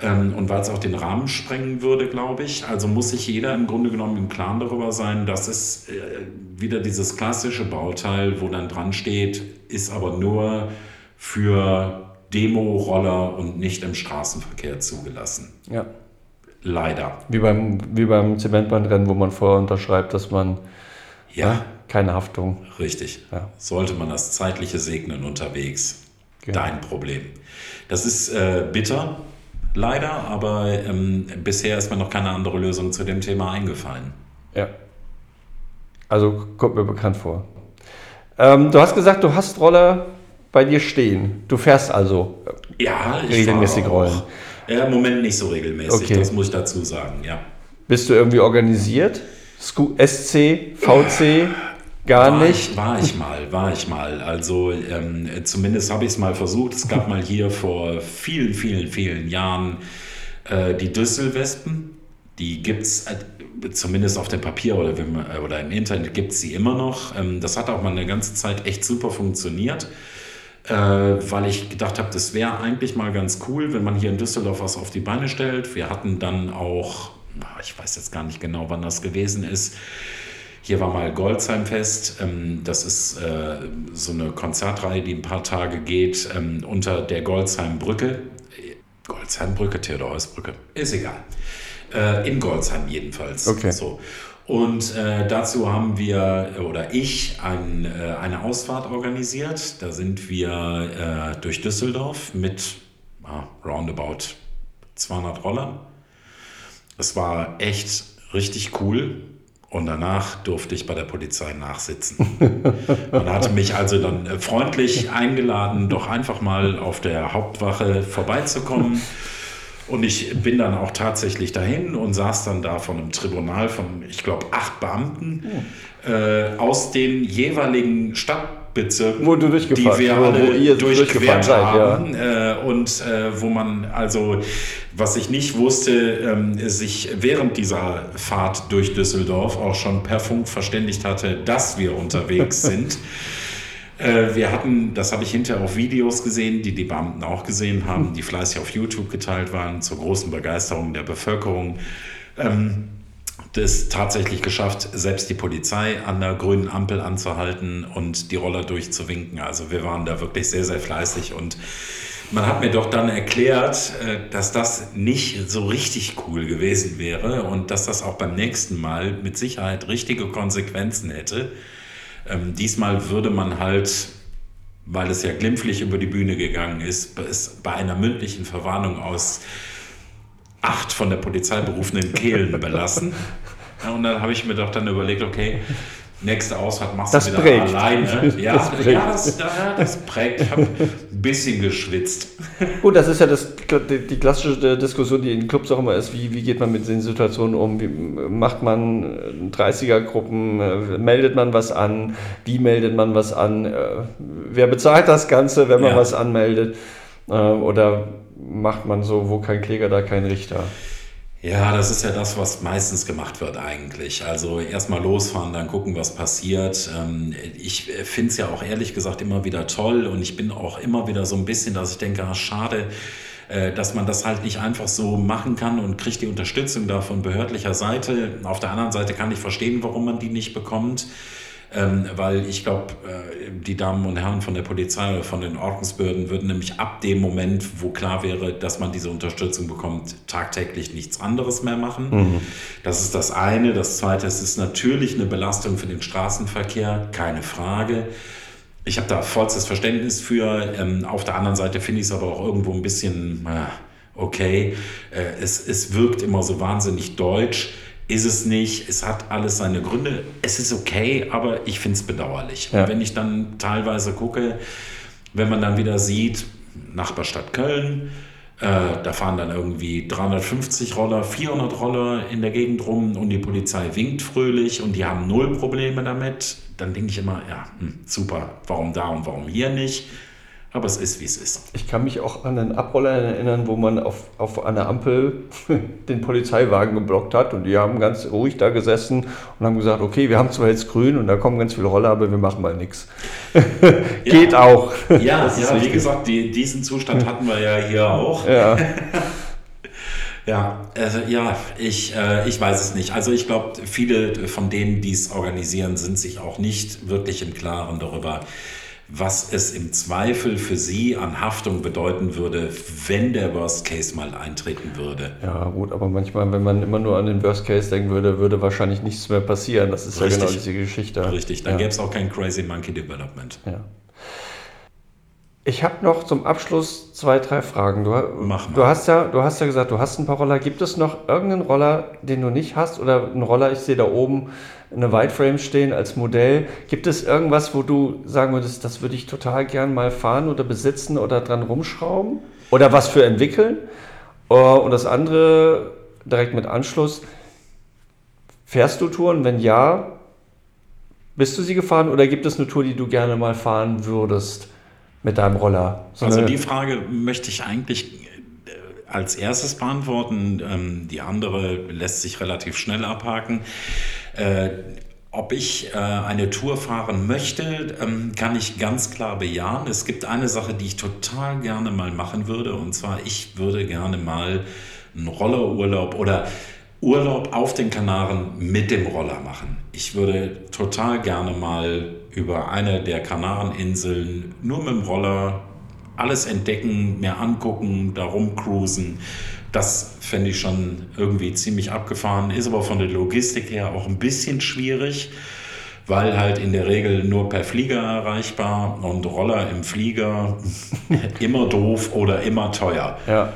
Ähm, und weil es auch den Rahmen sprengen würde, glaube ich. Also muss sich jeder im Grunde genommen im Klaren darüber sein, dass es äh, wieder dieses klassische Bauteil, wo dann dran steht, ist aber nur für Demo-Roller und nicht im Straßenverkehr zugelassen. Ja. Leider. Wie beim, wie beim Zementbahnrennen, wo man vorher unterschreibt, dass man ja. ja keine Haftung. Richtig. Ja. Sollte man das zeitliche segnen unterwegs. Genau. Dein Problem. Das ist äh, bitter, leider, aber ähm, bisher ist mir noch keine andere Lösung zu dem Thema eingefallen. Ja. Also kommt mir bekannt vor. Ähm, du hast gesagt, du hast Roller bei dir stehen. Du fährst also ja, regelmäßig Rollen. Ja, Im Moment nicht so regelmäßig, okay. das muss ich dazu sagen, ja. Bist du irgendwie organisiert? SC, VC? Gar war nicht? Ich, war ich mal, war ich mal. Also ähm, zumindest habe ich es mal versucht. Es gab mal hier vor vielen, vielen, vielen Jahren äh, die Düsselwespen. Die gibt es äh, zumindest auf dem Papier oder, äh, oder im Internet gibt es sie immer noch. Ähm, das hat auch mal eine ganze Zeit echt super funktioniert, äh, weil ich gedacht habe, das wäre eigentlich mal ganz cool, wenn man hier in Düsseldorf was auf die Beine stellt. Wir hatten dann auch, ich weiß jetzt gar nicht genau, wann das gewesen ist, hier war mal Goldsheimfest. Ähm, das ist so eine Konzertreihe, die ein paar Tage geht unter der Goldsheimbrücke. Goldsheimbrücke, Theodorusbrücke, ist egal. Äh, in Goldsheim jedenfalls. Okay. So. Und äh, dazu haben wir oder ich ein, äh, eine Ausfahrt organisiert. Da sind wir äh, durch Düsseldorf mit ah, roundabout 200 Rollern. Es war echt richtig cool. Und danach durfte ich bei der Polizei nachsitzen. Man hatte mich also dann äh, freundlich eingeladen, doch einfach mal auf der Hauptwache vorbeizukommen. Und ich bin dann auch tatsächlich dahin und saß dann da von einem Tribunal von, ich glaube, acht Beamten oh. äh, aus den jeweiligen Stadtbezirken, wo du die wir alle durchquert haben. Ja. Äh, und äh, wo man also, was ich nicht wusste, ähm, sich während dieser Fahrt durch Düsseldorf auch schon per Funk verständigt hatte, dass wir unterwegs sind. Äh, wir hatten, das habe ich hinterher auf Videos gesehen, die die Beamten auch gesehen haben, die fleißig auf YouTube geteilt waren, zur großen Begeisterung der Bevölkerung. Ähm, das tatsächlich geschafft, selbst die Polizei an der grünen Ampel anzuhalten und die Roller durchzuwinken. Also wir waren da wirklich sehr, sehr fleißig und man hat mir doch dann erklärt, äh, dass das nicht so richtig cool gewesen wäre und dass das auch beim nächsten Mal mit Sicherheit richtige Konsequenzen hätte. Ähm, diesmal würde man halt, weil es ja glimpflich über die Bühne gegangen ist, es bei einer mündlichen Verwarnung aus acht von der Polizei berufenen Kehlen belassen. Ja, und dann habe ich mir doch dann überlegt, okay, nächste Ausfahrt machst das du wieder prägt. alleine. Ja, das prägt. Ja, das, das prägt. Ich habe ein bisschen geschwitzt. Gut, das ist ja das, die, klassische Diskussion, die in Clubs auch immer ist, wie, wie geht man mit den Situationen um? Wie macht man 30er-Gruppen? Äh, meldet man was an? Wie meldet man was an? Äh, wer bezahlt das Ganze, wenn man ja. was anmeldet? Äh, oder macht man so, wo kein Kläger, da kein Richter? Ja, das ist ja das, was meistens gemacht wird eigentlich. Also erstmal losfahren, dann gucken, was passiert. Ähm, ich finde es ja auch ehrlich gesagt immer wieder toll und ich bin auch immer wieder so ein bisschen, dass ich denke, ach, schade, äh, dass man das halt nicht einfach so machen kann und kriegt die Unterstützung da von behördlicher Seite. Auf der anderen Seite kann ich verstehen, warum man die nicht bekommt. Ähm, weil ich glaube, äh, die Damen und Herren von der Polizei oder von den Ordnungsbehörden würden nämlich ab dem Moment, wo klar wäre, dass man diese Unterstützung bekommt, tagtäglich nichts anderes mehr machen. Mhm. Das ist das eine. Das zweite, es ist natürlich eine Belastung für den Straßenverkehr, keine Frage. Ich habe da vollstes Verständnis für. Ähm, auf der anderen Seite finde ich es aber auch irgendwo ein bisschen, äh, okay, äh, es, es wirkt immer so wahnsinnig deutsch ist es nicht. Es hat alles seine Gründe. Es ist okay, aber ich finde es bedauerlich. Ja. Und wenn ich dann teilweise gucke, wenn man dann wieder sieht, Nachbarstadt Köln, äh, da fahren dann irgendwie 350 Roller, 400 Roller in der Gegend rum und die Polizei winkt fröhlich und die haben null Probleme damit. Dann denke ich immer, ja, hm, super, warum da und warum hier nicht? Aber es ist, wie es ist. Ich kann mich auch an einen Abroller erinnern, wo man auf, auf einer Ampel den Polizeiwagen geblockt hat und die haben ganz ruhig da gesessen und haben gesagt, okay, wir haben zwar jetzt grün und da kommen ganz viele Roller, aber wir machen mal nichts. Geht ja. auch. Ja, ja wie gesagt, die, diesen Zustand hatten wir ja hier auch. Ja. Ja, also, ja, ich, äh, ich weiß es nicht. Also ich glaube, viele von denen, die es organisieren, sind sich auch nicht wirklich im Klaren darüber, was es im Zweifel für Sie an Haftung bedeuten würde, wenn der Worst Case mal eintreten würde. Ja, gut, aber manchmal, wenn man immer nur an den Worst Case denken würde, würde wahrscheinlich nichts mehr passieren. Das ist Richtig. ja genau diese Geschichte. Richtig, dann ja. gäbe es auch kein Crazy Monkey Development. Ja. Ich habe noch zum Abschluss zwei, drei Fragen. Du, Mach mal. du, hast ja, du hast ja gesagt, du hast ein paar Roller. Gibt es noch irgendeinen Roller, den du nicht hast? Oder einen Roller, ich sehe da oben eine Whiteframe stehen als Modell. Gibt es irgendwas, wo du sagen würdest, das würde ich total gern mal fahren oder besitzen oder dran rumschrauben? Oder was für entwickeln? Äh, und das andere, direkt mit Anschluss, fährst du Touren? Wenn ja, bist du sie gefahren oder gibt es eine Tour, die du gerne mal fahren würdest mit deinem Roller? So also die Frage möchte ich eigentlich als erstes beantworten. Ähm, die andere lässt sich relativ schnell abhaken. Äh, ob ich äh, eine Tour fahren möchte, ähm, kann ich ganz klar bejahen. Es gibt eine Sache, die ich total gerne mal machen würde. Und zwar, ich würde gerne mal einen Rollerurlaub oder Urlaub auf den Kanaren mit dem Roller machen. Ich würde total gerne mal über eine der Kanareninseln nur mit dem Roller alles entdecken, mir angucken, da rumcruisen. Das fände ich schon irgendwie ziemlich abgefahren, ist aber von der Logistik her auch ein bisschen schwierig, weil halt in der Regel nur per Flieger erreichbar und Roller im Flieger immer doof oder immer teuer. Ja.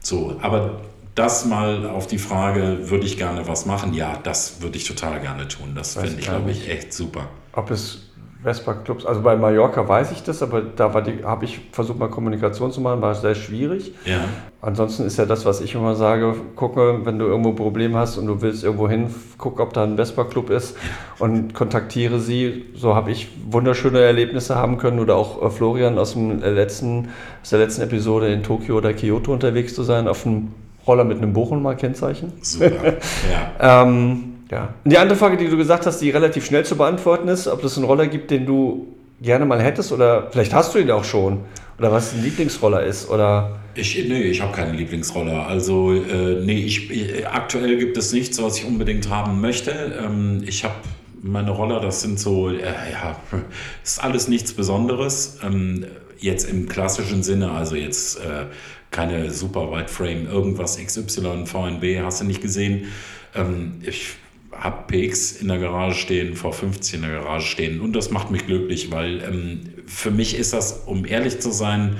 So, aber das mal auf die Frage, würde ich gerne was machen? Ja, das würde ich total gerne tun. Das finde ich, glaube ich, echt super. Ob es Vespa-Clubs, also bei Mallorca weiß ich das, aber da habe ich versucht mal Kommunikation zu machen, war sehr schwierig. Ja, Ansonsten ist ja das, was ich immer sage, gucke, wenn du irgendwo ein Problem hast und du willst irgendwo hin, guck, ob da ein Vespa-Club ist und kontaktiere sie. So habe ich wunderschöne Erlebnisse haben können oder auch äh, Florian aus, dem letzten, aus der letzten Episode in Tokio oder Kyoto unterwegs zu sein, auf einem Roller mit einem Bochumer Kennzeichen. super. ja. Ähm, ja. Die andere Frage, die du gesagt hast, die relativ schnell zu beantworten ist, ob es einen Roller gibt, den du gerne mal hättest oder vielleicht hast du ihn auch schon oder was ein Lieblingsroller ist oder Ich, nee, ich habe keine Lieblingsroller. Also, äh, nee, ich, äh, aktuell gibt es nichts, was ich unbedingt haben möchte. Ähm, ich habe meine Roller, das sind so, äh, ja, ist alles nichts Besonderes. Ähm, jetzt im klassischen Sinne, also jetzt äh, keine super Wide Frame, irgendwas XY, VNB, hast du nicht gesehen. Ähm, ich habe PX in der Garage stehen, V50 in der Garage stehen und das macht mich glücklich, weil ähm, für mich ist das, um ehrlich zu sein,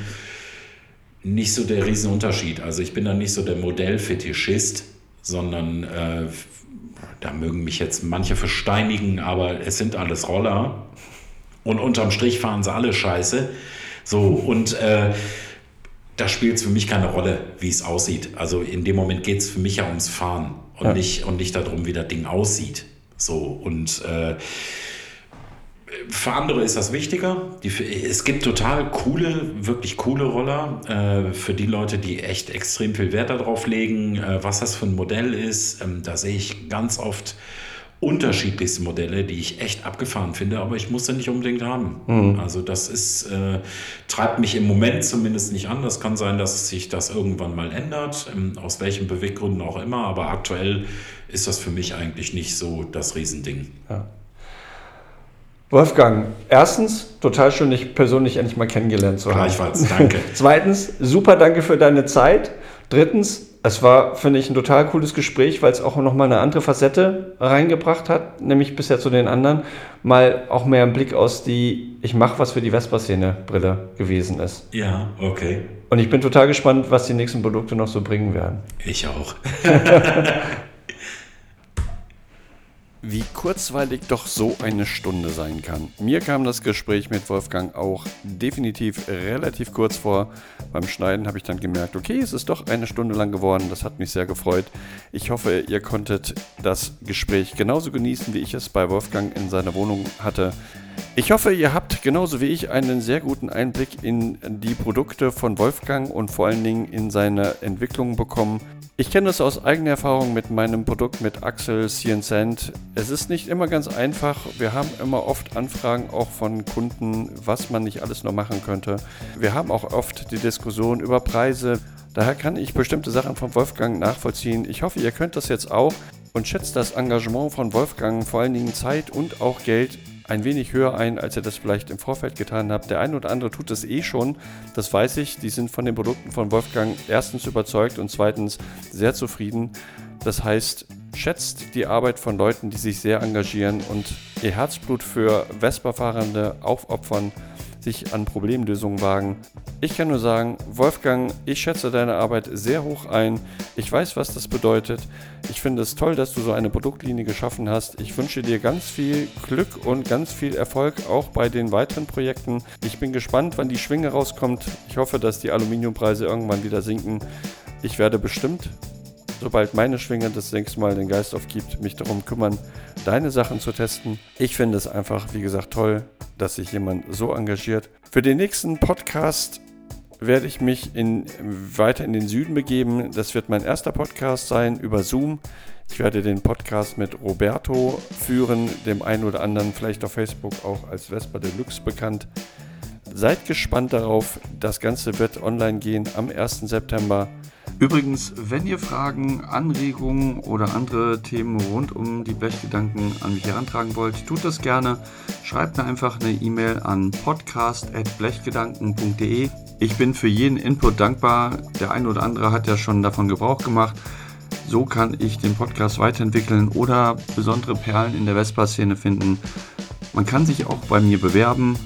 nicht so der Riesenunterschied. Also ich bin da nicht so der Modellfetischist, sondern äh, da mögen mich jetzt manche versteinigen, aber es sind alles Roller und unterm Strich fahren sie alle scheiße. So und äh, da spielt es für mich keine Rolle, wie es aussieht. Also in dem Moment geht es für mich ja ums Fahren und, Ja. nicht, und nicht darum, wie das Ding aussieht. So und äh, für andere ist das wichtiger. Die, es gibt total coole, wirklich coole Roller äh, für die Leute, die echt extrem viel Wert darauf legen, äh, was das für ein Modell ist. Ähm, da sehe ich ganz oft unterschiedlichste Modelle, die ich echt abgefahren finde, aber ich muss sie nicht unbedingt haben. Also das ist, äh, treibt mich im Moment zumindest nicht an. Das kann sein, dass sich das irgendwann mal ändert, ähm, aus welchen Beweggründen auch immer, aber aktuell ist das für mich eigentlich nicht so das Riesending. Wolfgang, erstens, total schön, dich persönlich endlich mal kennengelernt zu haben. Gleichfalls, danke. Zweitens, super danke für deine Zeit. Drittens, es war, finde ich, ein total cooles Gespräch, weil es auch nochmal eine andere Facette reingebracht hat, nämlich bisher zu den anderen, mal auch mehr ein Blick aus die Ich mache was für die Vespa-Szene-Brille gewesen ist. Ja, okay. Und ich bin total gespannt, was die nächsten Produkte noch so bringen werden. Ich auch. Wie kurzweilig doch so eine Stunde sein kann. Mir kam das Gespräch mit Wolfgang auch definitiv relativ kurz vor. Beim Schneiden habe ich dann gemerkt, okay, es ist doch eine Stunde lang geworden. Das hat mich sehr gefreut. Ich hoffe, ihr konntet das Gespräch genauso genießen, wie ich es bei Wolfgang in seiner Wohnung hatte. Ich hoffe, ihr habt genauso wie ich einen sehr guten Einblick in die Produkte von Wolfgang und vor allen Dingen in seine Entwicklung bekommen. Ich kenne das aus eigener Erfahrung mit meinem Produkt mit Axel Cient. Es ist nicht immer ganz einfach. Wir haben immer oft Anfragen auch von Kunden, was man nicht alles noch machen könnte. Wir haben auch oft die Diskussion über Preise. Daher kann ich bestimmte Sachen von Wolfgang nachvollziehen. Ich hoffe, ihr könnt das jetzt auch und schätzt das Engagement von Wolfgang, vor allen Dingen Zeit und auch Geld, ein wenig höher ein, als ihr das vielleicht im Vorfeld getan habt. Der eine oder andere tut es eh schon, das weiß ich. Die sind von den Produkten von Wolfgang erstens überzeugt und zweitens sehr zufrieden. Das heißt, schätzt die Arbeit von Leuten, die sich sehr engagieren und ihr Herzblut für Vespa-Fahrende aufopfern, sich an Problemlösungen wagen. Ich kann nur sagen, Wolfgang, ich schätze deine Arbeit sehr hoch ein. Ich weiß, was das bedeutet. Ich finde es toll, dass du so eine Produktlinie geschaffen hast. Ich wünsche dir ganz viel Glück und ganz viel Erfolg auch bei den weiteren Projekten. Ich bin gespannt, wann die Schwinge rauskommt. Ich hoffe, dass die Aluminiumpreise irgendwann wieder sinken. Ich werde bestimmt, sobald meine Schwinge das nächste Mal den Geist aufgibt, mich darum kümmern, deine Sachen zu testen. Ich finde es einfach, wie gesagt, toll, dass sich jemand so engagiert. Für den nächsten Podcast werde ich mich in, weiter in den Süden begeben. Das wird mein erster Podcast sein über Zoom. Ich werde den Podcast mit Roberto führen, dem einen oder anderen vielleicht auf Facebook auch als Vespa Deluxe bekannt. Seid gespannt darauf. Das Ganze wird online gehen am 1. September. Übrigens, wenn ihr Fragen, Anregungen oder andere Themen rund um die Blechgedanken an mich herantragen wollt, tut das gerne. Schreibt mir einfach eine E-Mail an podcast.blechgedanken.de. Ich bin für jeden Input dankbar. Der eine oder andere hat ja schon davon Gebrauch gemacht. So kann ich den Podcast weiterentwickeln oder besondere Perlen in der Vespa-Szene finden. Man kann sich auch bei mir bewerben.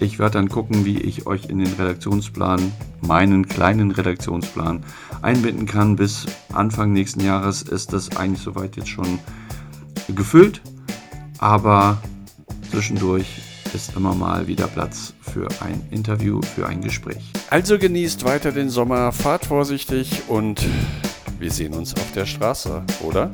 Ich werde dann gucken, wie ich euch in den Redaktionsplan, meinen kleinen Redaktionsplan, einbinden kann. Bis Anfang nächsten Jahres ist das eigentlich soweit jetzt schon gefüllt. Aber zwischendurch ist immer mal wieder Platz für ein Interview, für ein Gespräch. Also genießt weiter den Sommer, fahrt vorsichtig und wir sehen uns auf der Straße, oder?